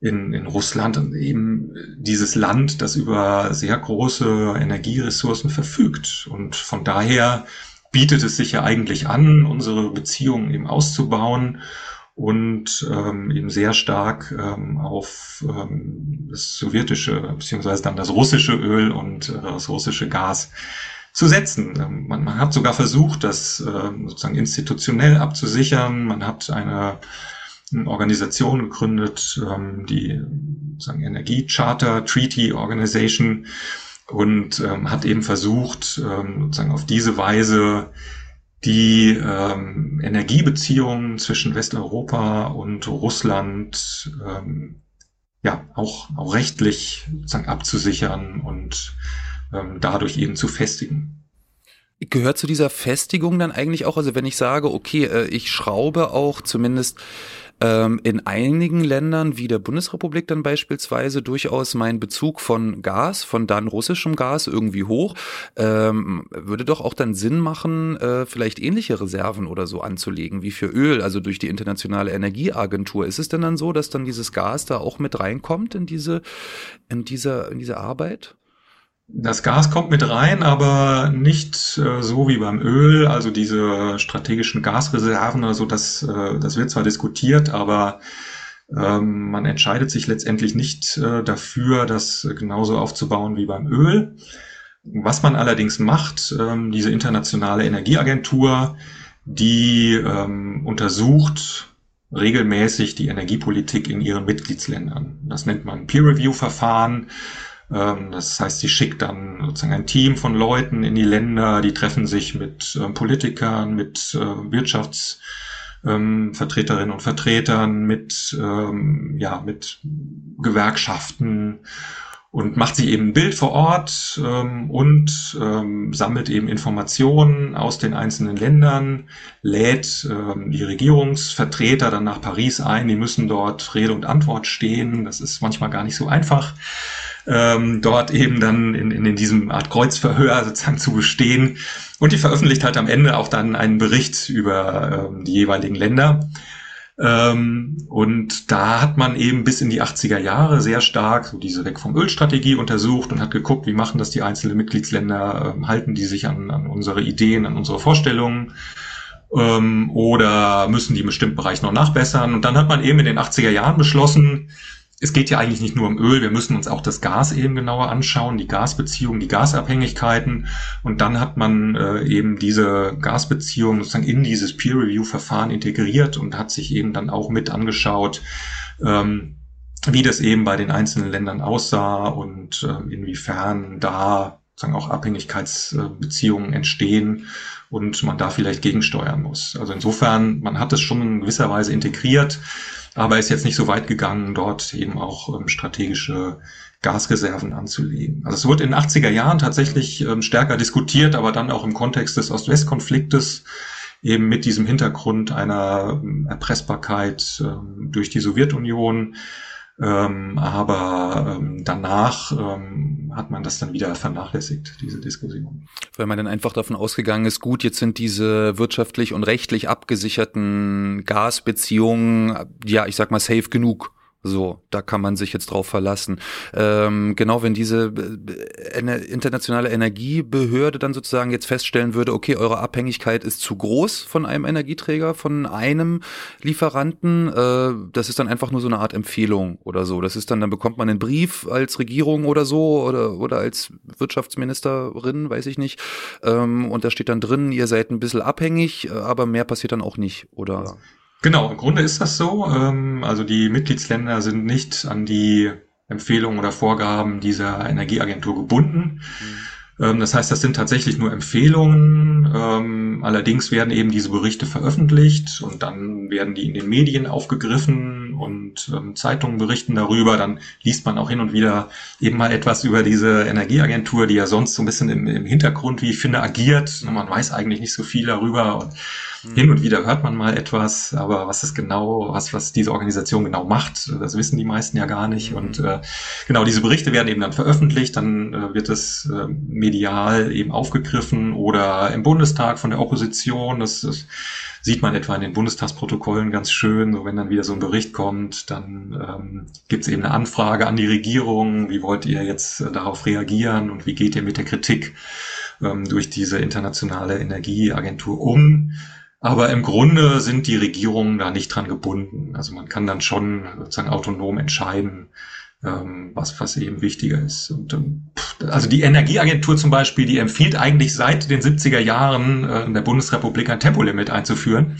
in, in Russland eben dieses Land, das über sehr große Energieressourcen verfügt. Und von daher bietet es sich ja eigentlich an, unsere Beziehungen eben auszubauen und ähm, eben sehr stark ähm, auf ähm, das sowjetische beziehungsweise dann das russische Öl und äh, das russische Gas zu setzen. Ähm, man, man hat sogar versucht, das äh, sozusagen institutionell abzusichern. Man hat eine, eine Organisation gegründet, ähm, die sozusagen Energiecharter Treaty Organization, und ähm, hat eben versucht, ähm, sozusagen auf diese Weise die ähm, Energiebeziehungen zwischen Westeuropa und Russland ähm, ja auch, auch rechtlich sozusagen abzusichern und ähm, dadurch eben zu festigen. Gehört zu dieser Festigung dann eigentlich auch, also wenn ich sage, okay, äh, ich schraube auch zumindest ähm, in einigen Ländern wie der Bundesrepublik dann beispielsweise durchaus mein Bezug von Gas, von dann russischem Gas irgendwie hoch, ähm, würde doch auch dann Sinn machen, äh, vielleicht ähnliche Reserven oder so anzulegen wie für Öl, also durch die internationale Energieagentur. Ist es denn dann so, dass dann dieses Gas da auch mit reinkommt in diese, in diese, in diese Arbeit? Das Gas kommt mit rein, aber nicht äh, so wie beim Öl, also diese strategischen Gasreserven oder so, das, äh, das wird zwar diskutiert, aber ähm, man entscheidet sich letztendlich nicht äh, dafür, das genauso aufzubauen wie beim Öl. Was man allerdings macht, ähm, diese internationale Energieagentur, die ähm, untersucht regelmäßig die Energiepolitik in ihren Mitgliedsländern. Das nennt man Peer-Review-Verfahren. Ähm, das heißt, sie schickt dann sozusagen ein Team von Leuten in die Länder, die treffen sich mit ähm, Politikern, mit äh, Wirtschaftsvertreterinnen und Vertretern, mit, ähm, ja, mit Gewerkschaften und macht sich eben ein Bild vor Ort ähm, und ähm, sammelt eben Informationen aus den einzelnen Ländern, lädt ähm, die Regierungsvertreter dann nach Paris ein, die müssen dort Rede und Antwort stehen. Das ist manchmal gar nicht so einfach ähm, dort eben dann in, in, in diesem Art Kreuzverhör sozusagen zu bestehen. Und die veröffentlicht halt am Ende auch dann einen Bericht über ähm, die jeweiligen Länder. Ähm, und da hat man eben bis in die 80er Jahre sehr stark so diese Weg vom Ölstrategie untersucht und hat geguckt, wie machen das die einzelnen Mitgliedsländer, ähm, halten die sich an, an unsere Ideen, an unsere Vorstellungen ähm, oder müssen die in bestimmten Bereichen noch nachbessern. Und dann hat man eben in den 80er Jahren beschlossen, es geht ja eigentlich nicht nur um Öl, wir müssen uns auch das Gas eben genauer anschauen, die Gasbeziehungen, die Gasabhängigkeiten. Und dann hat man äh, eben diese Gasbeziehungen sozusagen in dieses Peer-Review-Verfahren integriert und hat sich eben dann auch mit angeschaut, ähm, wie das eben bei den einzelnen Ländern aussah und äh, inwiefern da sozusagen auch Abhängigkeitsbeziehungen entstehen und man da vielleicht gegensteuern muss. Also insofern, man hat es schon in gewisser Weise integriert aber ist jetzt nicht so weit gegangen, dort eben auch ähm, strategische Gasreserven anzulegen. Also es wurde in den 80er Jahren tatsächlich ähm, stärker diskutiert, aber dann auch im Kontext des Ost-West-Konfliktes eben mit diesem Hintergrund einer ähm, Erpressbarkeit ähm, durch die Sowjetunion ähm, aber ähm, danach ähm, hat man das dann wieder vernachlässigt, diese Diskussion. Weil man dann einfach davon ausgegangen ist, gut, jetzt sind diese wirtschaftlich und rechtlich abgesicherten Gasbeziehungen, ja, ich sag mal, safe genug. So, da kann man sich jetzt drauf verlassen. Ähm, genau, wenn diese äh, internationale Energiebehörde dann sozusagen jetzt feststellen würde, okay, eure Abhängigkeit ist zu groß von einem Energieträger, von einem Lieferanten, äh, das ist dann einfach nur so eine Art Empfehlung oder so. Das ist dann, dann bekommt man einen Brief als Regierung oder so oder, oder als Wirtschaftsministerin, weiß ich nicht. Ähm, und da steht dann drin, ihr seid ein bisschen abhängig, aber mehr passiert dann auch nicht, oder? Genau, im Grunde ist das so. Ähm, also die Mitgliedsländer sind nicht an die Empfehlungen oder Vorgaben dieser Energieagentur gebunden. Mhm. Das heißt, das sind tatsächlich nur Empfehlungen. Ähm, allerdings werden eben diese Berichte veröffentlicht und dann werden die in den Medien aufgegriffen und ähm, Zeitungen berichten darüber. Dann liest man auch hin und wieder eben mal etwas über diese Energieagentur, die ja sonst so ein bisschen im, im Hintergrund, wie ich finde, agiert. Man weiß eigentlich nicht so viel darüber und mhm. hin und wieder hört man mal etwas, aber was ist genau, was, was diese Organisation genau macht, das wissen die meisten ja gar nicht. Mhm. Und äh, genau, diese Berichte werden eben dann veröffentlicht, dann äh, wird es äh, medial eben aufgegriffen oder im Bundestag von der Opposition. Das, das sieht man etwa in den Bundestagsprotokollen ganz schön. So wenn dann wieder so ein Bericht kommt, dann ähm, gibt es eben eine Anfrage an die Regierung, wie wollt ihr jetzt äh, darauf reagieren und wie geht ihr mit der Kritik ähm, durch diese internationale Energieagentur um? Aber im Grunde sind die Regierungen da nicht dran gebunden. Also man kann dann schon sozusagen autonom entscheiden, ähm, was, was eben wichtiger ist. Und, ähm, also die Energieagentur zum Beispiel, die empfiehlt eigentlich seit den 70er Jahren äh, in der Bundesrepublik ein Tempolimit einzuführen.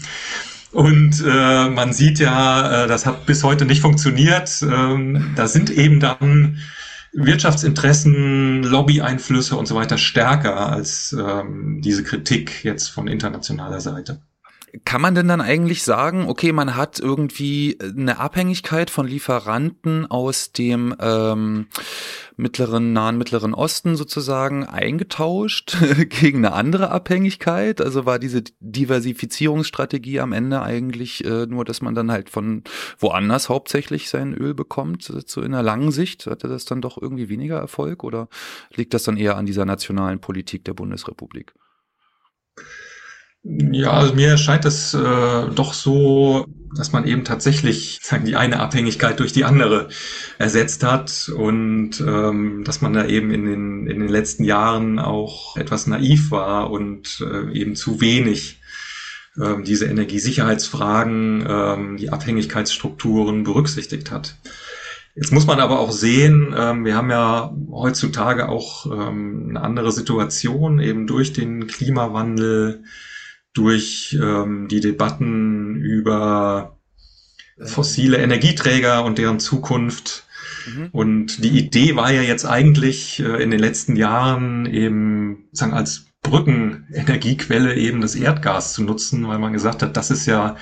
Und äh, man sieht ja, äh, das hat bis heute nicht funktioniert. Ähm, da sind eben dann Wirtschaftsinteressen, Lobbyeinflüsse und so weiter stärker als ähm, diese Kritik jetzt von internationaler Seite. Kann man denn dann eigentlich sagen, okay, man hat irgendwie eine Abhängigkeit von Lieferanten aus dem ähm, mittleren, nahen Mittleren Osten sozusagen eingetauscht gegen eine andere Abhängigkeit? Also war diese Diversifizierungsstrategie am Ende eigentlich äh, nur, dass man dann halt von woanders hauptsächlich sein Öl bekommt, so in der langen Sicht? Hatte das dann doch irgendwie weniger Erfolg oder liegt das dann eher an dieser nationalen Politik der Bundesrepublik? Ja, also mir erscheint es äh, doch so, dass man eben tatsächlich sagen, die eine Abhängigkeit durch die andere ersetzt hat und ähm, dass man da eben in den, in den letzten Jahren auch etwas naiv war und äh, eben zu wenig äh, diese Energiesicherheitsfragen, äh, die Abhängigkeitsstrukturen berücksichtigt hat. Jetzt muss man aber auch sehen, ähm, wir haben ja heutzutage auch ähm, eine andere Situation, eben durch den Klimawandel, durch ähm, die Debatten über fossile Energieträger und deren Zukunft. Mhm. Und die Idee war ja jetzt eigentlich äh, in den letzten Jahren eben sagen als Brückenenergiequelle eben das Erdgas zu nutzen, weil man gesagt hat, das ist ja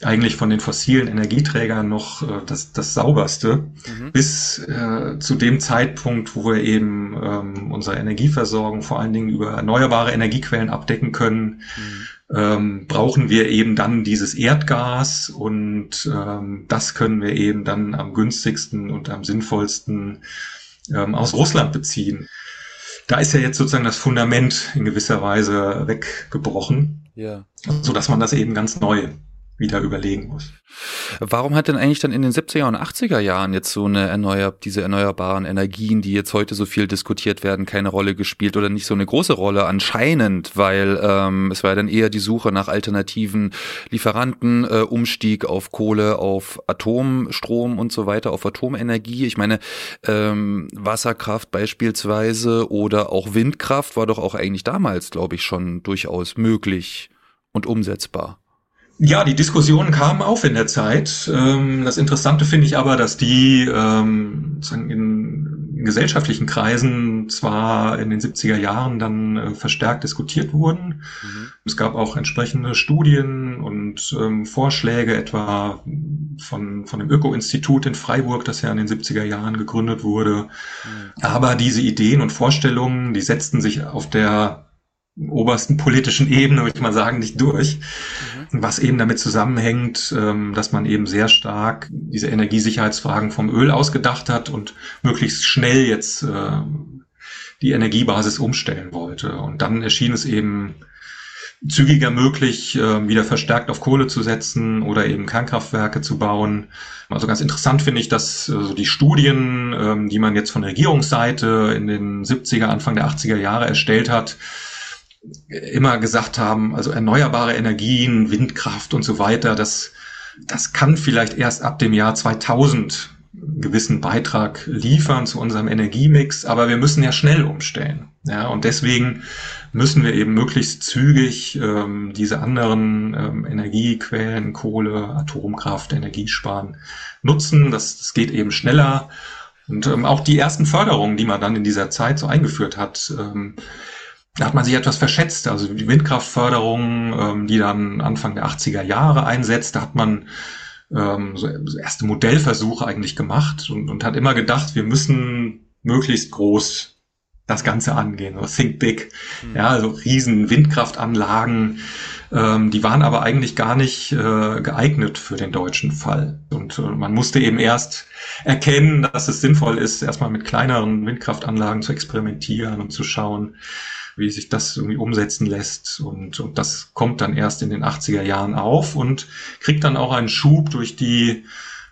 eigentlich von den fossilen Energieträgern noch äh, das, das sauberste, mhm. bis äh, zu dem Zeitpunkt, wo wir eben ähm, unsere Energieversorgung vor allen Dingen über erneuerbare Energiequellen abdecken können. Mhm ähm, brauchen wir eben dann dieses Erdgas und ähm, das können wir eben dann am günstigsten und am sinnvollsten ähm, aus Russland beziehen. Da ist ja jetzt sozusagen das Fundament in gewisser Weise weggebrochen, ja. so dass man das eben ganz neu wieder überlegen muss. Warum hat denn eigentlich dann in den 70er und 80er Jahren jetzt so eine erneuer diese erneuerbaren Energien, die jetzt heute so viel diskutiert werden, keine Rolle gespielt oder nicht so eine große Rolle anscheinend, weil ähm, es war ja dann eher die Suche nach alternativen Lieferanten, äh, Umstieg auf Kohle, auf Atomstrom und so weiter, auf Atomenergie. Ich meine, ähm, Wasserkraft beispielsweise oder auch Windkraft war doch auch eigentlich damals, glaube ich, schon durchaus möglich und umsetzbar. Ja, die Diskussionen kamen auf in der Zeit. Ähm, das Interessante finde ich aber, dass die ähm, in gesellschaftlichen Kreisen zwar in den 70er Jahren dann äh, verstärkt diskutiert wurden. Mhm. Es gab auch entsprechende Studien und ähm, Vorschläge, etwa von, von dem Öko-Institut in Freiburg, das ja in den 70er Jahren gegründet wurde. Mhm. Aber diese Ideen und Vorstellungen, die setzten sich auf der obersten politischen Ebene, würde ich mal sagen, nicht durch. Mhm. Was eben damit zusammenhängt, ähm, dass man eben sehr stark diese Energiesicherheitsfragen vom Öl ausgedacht hat und möglichst schnell jetzt äh, die Energiebasis umstellen wollte. Und dann erschien es eben zügiger möglich, äh, wieder verstärkt auf Kohle zu setzen oder eben Kernkraftwerke zu bauen. Also ganz interessant finde ich, dass äh, die Studien, ähm, die man jetzt von Regierungsseite in den 70er, Anfang der 80er Jahre erstellt hat, immer gesagt haben, also erneuerbare Energien, Windkraft und so weiter, das, das kann vielleicht erst ab dem Jahr 2000 einen gewissen Beitrag liefern zu unserem Energiemix, aber wir müssen ja schnell umstellen. Ja, und deswegen müssen wir eben möglichst zügig ähm, diese anderen ähm, Energiequellen, Kohle, Atomkraft, Energiesparen nutzen. Das, das geht eben schneller. Und ähm, auch die ersten Förderungen, die man dann in dieser Zeit so eingeführt hat, ähm, da hat man sich etwas verschätzt. Also die Windkraftförderung, ähm, die dann Anfang der 80er Jahre einsetzt, da hat man ähm, so erste Modellversuche eigentlich gemacht und, und hat immer gedacht, wir müssen möglichst groß das Ganze angehen, so think big, mhm. ja, also riesen Windkraftanlagen, ähm, die waren aber eigentlich gar nicht äh, geeignet für den deutschen Fall. Und äh, man musste eben erst erkennen, dass es sinnvoll ist, erstmal mit kleineren Windkraftanlagen zu experimentieren und zu schauen, wie sich das irgendwie umsetzen lässt. Und, und das kommt dann erst in den 80er Jahren auf und kriegt dann auch einen Schub durch die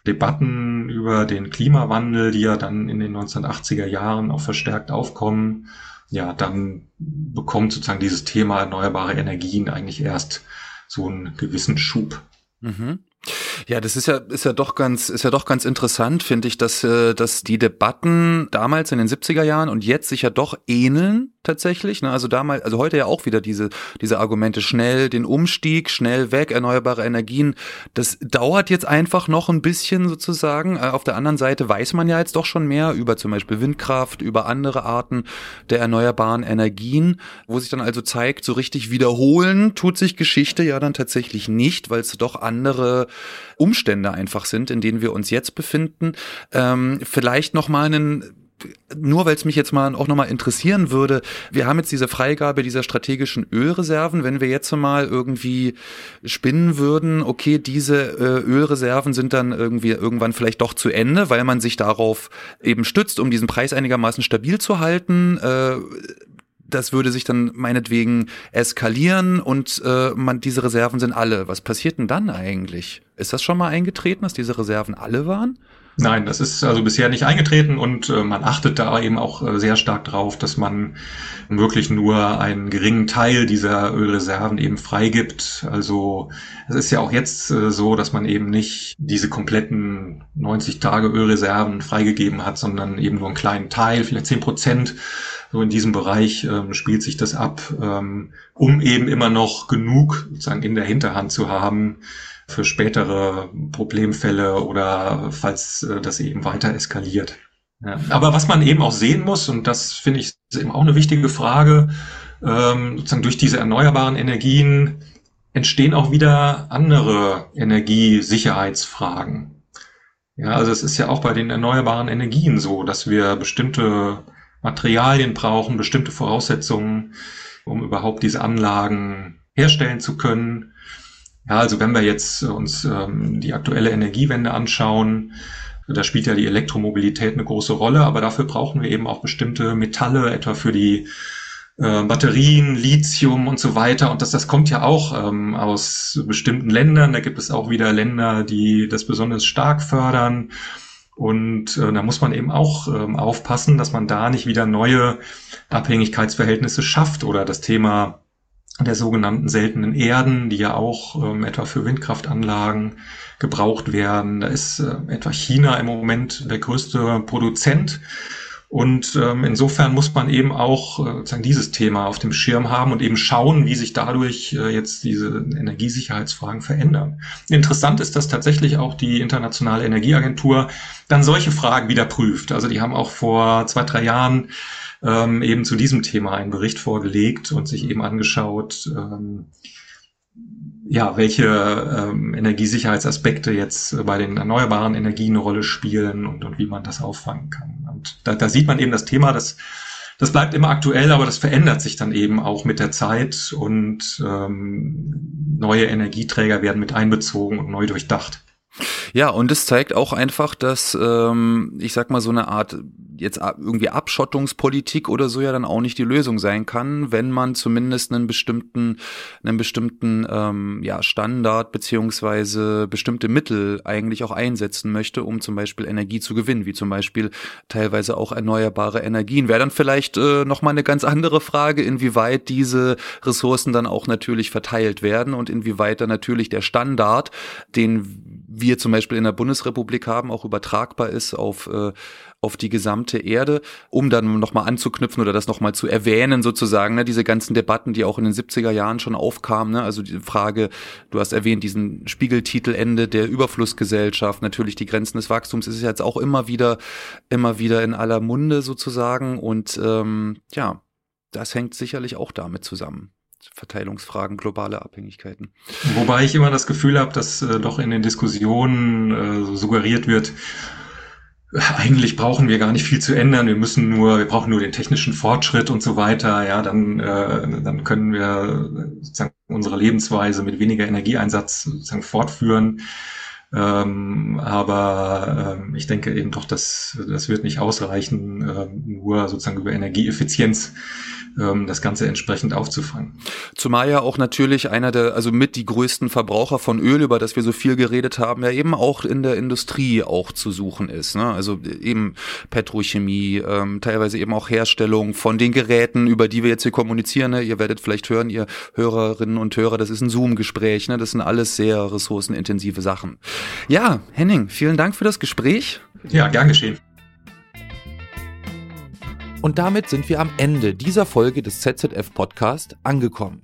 Debatten über den Klimawandel, die ja dann in den 1980er Jahren auch verstärkt aufkommen. Ja, dann bekommt sozusagen dieses Thema erneuerbare Energien eigentlich erst so einen gewissen Schub. Mhm. Ja, das ist ja ist ja doch ganz ist ja doch ganz interessant, finde ich, dass äh, dass die Debatten damals in den 70er Jahren und jetzt sich ja doch ähneln tatsächlich. Ne? Also damals, also heute ja auch wieder diese, diese Argumente schnell, den Umstieg, schnell weg, erneuerbare Energien. Das dauert jetzt einfach noch ein bisschen sozusagen. Äh, auf der anderen Seite weiß man ja jetzt doch schon mehr über zum Beispiel Windkraft, über andere Arten der erneuerbaren Energien, wo sich dann also zeigt, so richtig wiederholen tut sich Geschichte ja dann tatsächlich nicht, weil es doch andere Umstände einfach sind, in denen wir uns jetzt befinden. Ähm, vielleicht noch mal einen nur weil es mich jetzt mal auch nochmal interessieren würde, wir haben jetzt diese Freigabe dieser strategischen Ölreserven. Wenn wir jetzt mal irgendwie spinnen würden, okay, diese äh, Ölreserven sind dann irgendwie irgendwann vielleicht doch zu Ende, weil man sich darauf eben stützt, um diesen Preis einigermaßen stabil zu halten. Das würde sich dann meinetwegen eskalieren und äh, man diese Reserven sind alle. Was passiert denn dann eigentlich? Ist das schon mal eingetreten, dass diese Reserven alle waren? Nein, das ist also bisher nicht eingetreten und äh, man achtet da eben auch äh, sehr stark drauf, dass man wirklich nur einen geringen Teil dieser Ölreserven eben freigibt. Also es ist ja auch jetzt äh, so, dass man eben nicht diese kompletten 90 Tage Ölreserven freigegeben hat, sondern eben nur einen kleinen Teil, vielleicht 10 Prozent. So in diesem Bereich ähm, spielt sich das ab, ähm, um eben immer noch genug sozusagen in der Hinterhand zu haben, für spätere Problemfälle oder falls äh, das eben weiter eskaliert. Ja. Aber was man eben auch sehen muss, und das finde ich eben auch eine wichtige Frage, ähm, sozusagen durch diese erneuerbaren Energien entstehen auch wieder andere Energiesicherheitsfragen. Ja, also es ist ja auch bei den erneuerbaren Energien so, dass wir bestimmte Materialien brauchen, bestimmte Voraussetzungen, um überhaupt diese Anlagen herstellen zu können. Ja, also wenn wir jetzt uns ähm, die aktuelle Energiewende anschauen, da spielt ja die Elektromobilität eine große Rolle, aber dafür brauchen wir eben auch bestimmte Metalle, etwa für die äh, Batterien, Lithium und so weiter. Und das, das kommt ja auch ähm, aus bestimmten Ländern. Da gibt es auch wieder Länder, die das besonders stark fördern. Und äh, da muss man eben auch ähm, aufpassen, dass man da nicht wieder neue Abhängigkeitsverhältnisse schafft oder das Thema der sogenannten seltenen Erden, die ja auch ähm, etwa für Windkraftanlagen gebraucht werden. Da ist äh, etwa China im Moment der größte Produzent. Und ähm, insofern muss man eben auch äh, sozusagen dieses Thema auf dem Schirm haben und eben schauen, wie sich dadurch äh, jetzt diese Energiesicherheitsfragen verändern. Interessant ist, dass tatsächlich auch die Internationale Energieagentur dann solche Fragen wieder prüft. Also die haben auch vor zwei, drei Jahren ähm, eben zu diesem Thema einen Bericht vorgelegt und sich eben angeschaut, ähm, ja, welche ähm, Energiesicherheitsaspekte jetzt bei den erneuerbaren Energien eine Rolle spielen und, und wie man das auffangen kann. Da, da sieht man eben das Thema, das, das bleibt immer aktuell, aber das verändert sich dann eben auch mit der Zeit und ähm, neue Energieträger werden mit einbezogen und neu durchdacht. Ja, und es zeigt auch einfach, dass ähm, ich sag mal so eine Art jetzt irgendwie Abschottungspolitik oder so ja dann auch nicht die Lösung sein kann, wenn man zumindest einen bestimmten, einen bestimmten ähm, ja, Standard beziehungsweise bestimmte Mittel eigentlich auch einsetzen möchte, um zum Beispiel Energie zu gewinnen, wie zum Beispiel teilweise auch erneuerbare Energien. Wäre dann vielleicht äh, nochmal eine ganz andere Frage, inwieweit diese Ressourcen dann auch natürlich verteilt werden und inwieweit dann natürlich der Standard, den wir zum Beispiel in der Bundesrepublik haben, auch übertragbar ist auf, äh, auf die gesamte Erde, um dann nochmal anzuknüpfen oder das nochmal zu erwähnen sozusagen, ne, diese ganzen Debatten, die auch in den 70er Jahren schon aufkamen, ne, also die Frage, du hast erwähnt, diesen Spiegeltitelende der Überflussgesellschaft, natürlich die Grenzen des Wachstums, ist jetzt auch immer wieder, immer wieder in aller Munde sozusagen und ähm, ja, das hängt sicherlich auch damit zusammen. Verteilungsfragen, globale Abhängigkeiten. Wobei ich immer das Gefühl habe, dass äh, doch in den Diskussionen äh, suggeriert wird, eigentlich brauchen wir gar nicht viel zu ändern. Wir müssen nur, wir brauchen nur den technischen Fortschritt und so weiter. Ja, dann, äh, dann können wir sozusagen unsere Lebensweise mit weniger Energieeinsatz sozusagen fortführen. Ähm, aber ähm, ich denke eben doch, dass das wird nicht ausreichen, äh, nur sozusagen über Energieeffizienz ähm, das Ganze entsprechend aufzufangen. Zumal ja auch natürlich einer der, also mit die größten Verbraucher von Öl, über das wir so viel geredet haben, ja eben auch in der Industrie auch zu suchen ist. Ne? Also eben Petrochemie, ähm, teilweise eben auch Herstellung von den Geräten, über die wir jetzt hier kommunizieren. Ne? Ihr werdet vielleicht hören, ihr Hörerinnen und Hörer, das ist ein Zoom-Gespräch. Ne? Das sind alles sehr ressourcenintensive Sachen. Ja, Henning, vielen Dank für das Gespräch. Ja, gern geschehen. Und damit sind wir am Ende dieser Folge des ZZF Podcast angekommen.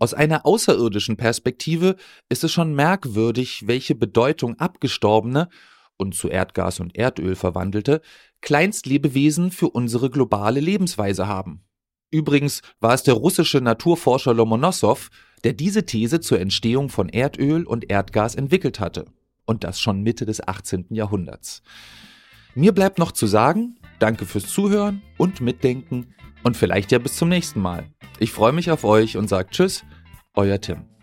Aus einer außerirdischen Perspektive ist es schon merkwürdig, welche Bedeutung abgestorbene und zu Erdgas und Erdöl verwandelte Kleinstlebewesen für unsere globale Lebensweise haben. Übrigens war es der russische Naturforscher Lomonossow, der diese These zur Entstehung von Erdöl und Erdgas entwickelt hatte. Und das schon Mitte des 18. Jahrhunderts. Mir bleibt noch zu sagen, danke fürs Zuhören und Mitdenken und vielleicht ja bis zum nächsten Mal. Ich freue mich auf euch und sage Tschüss, euer Tim.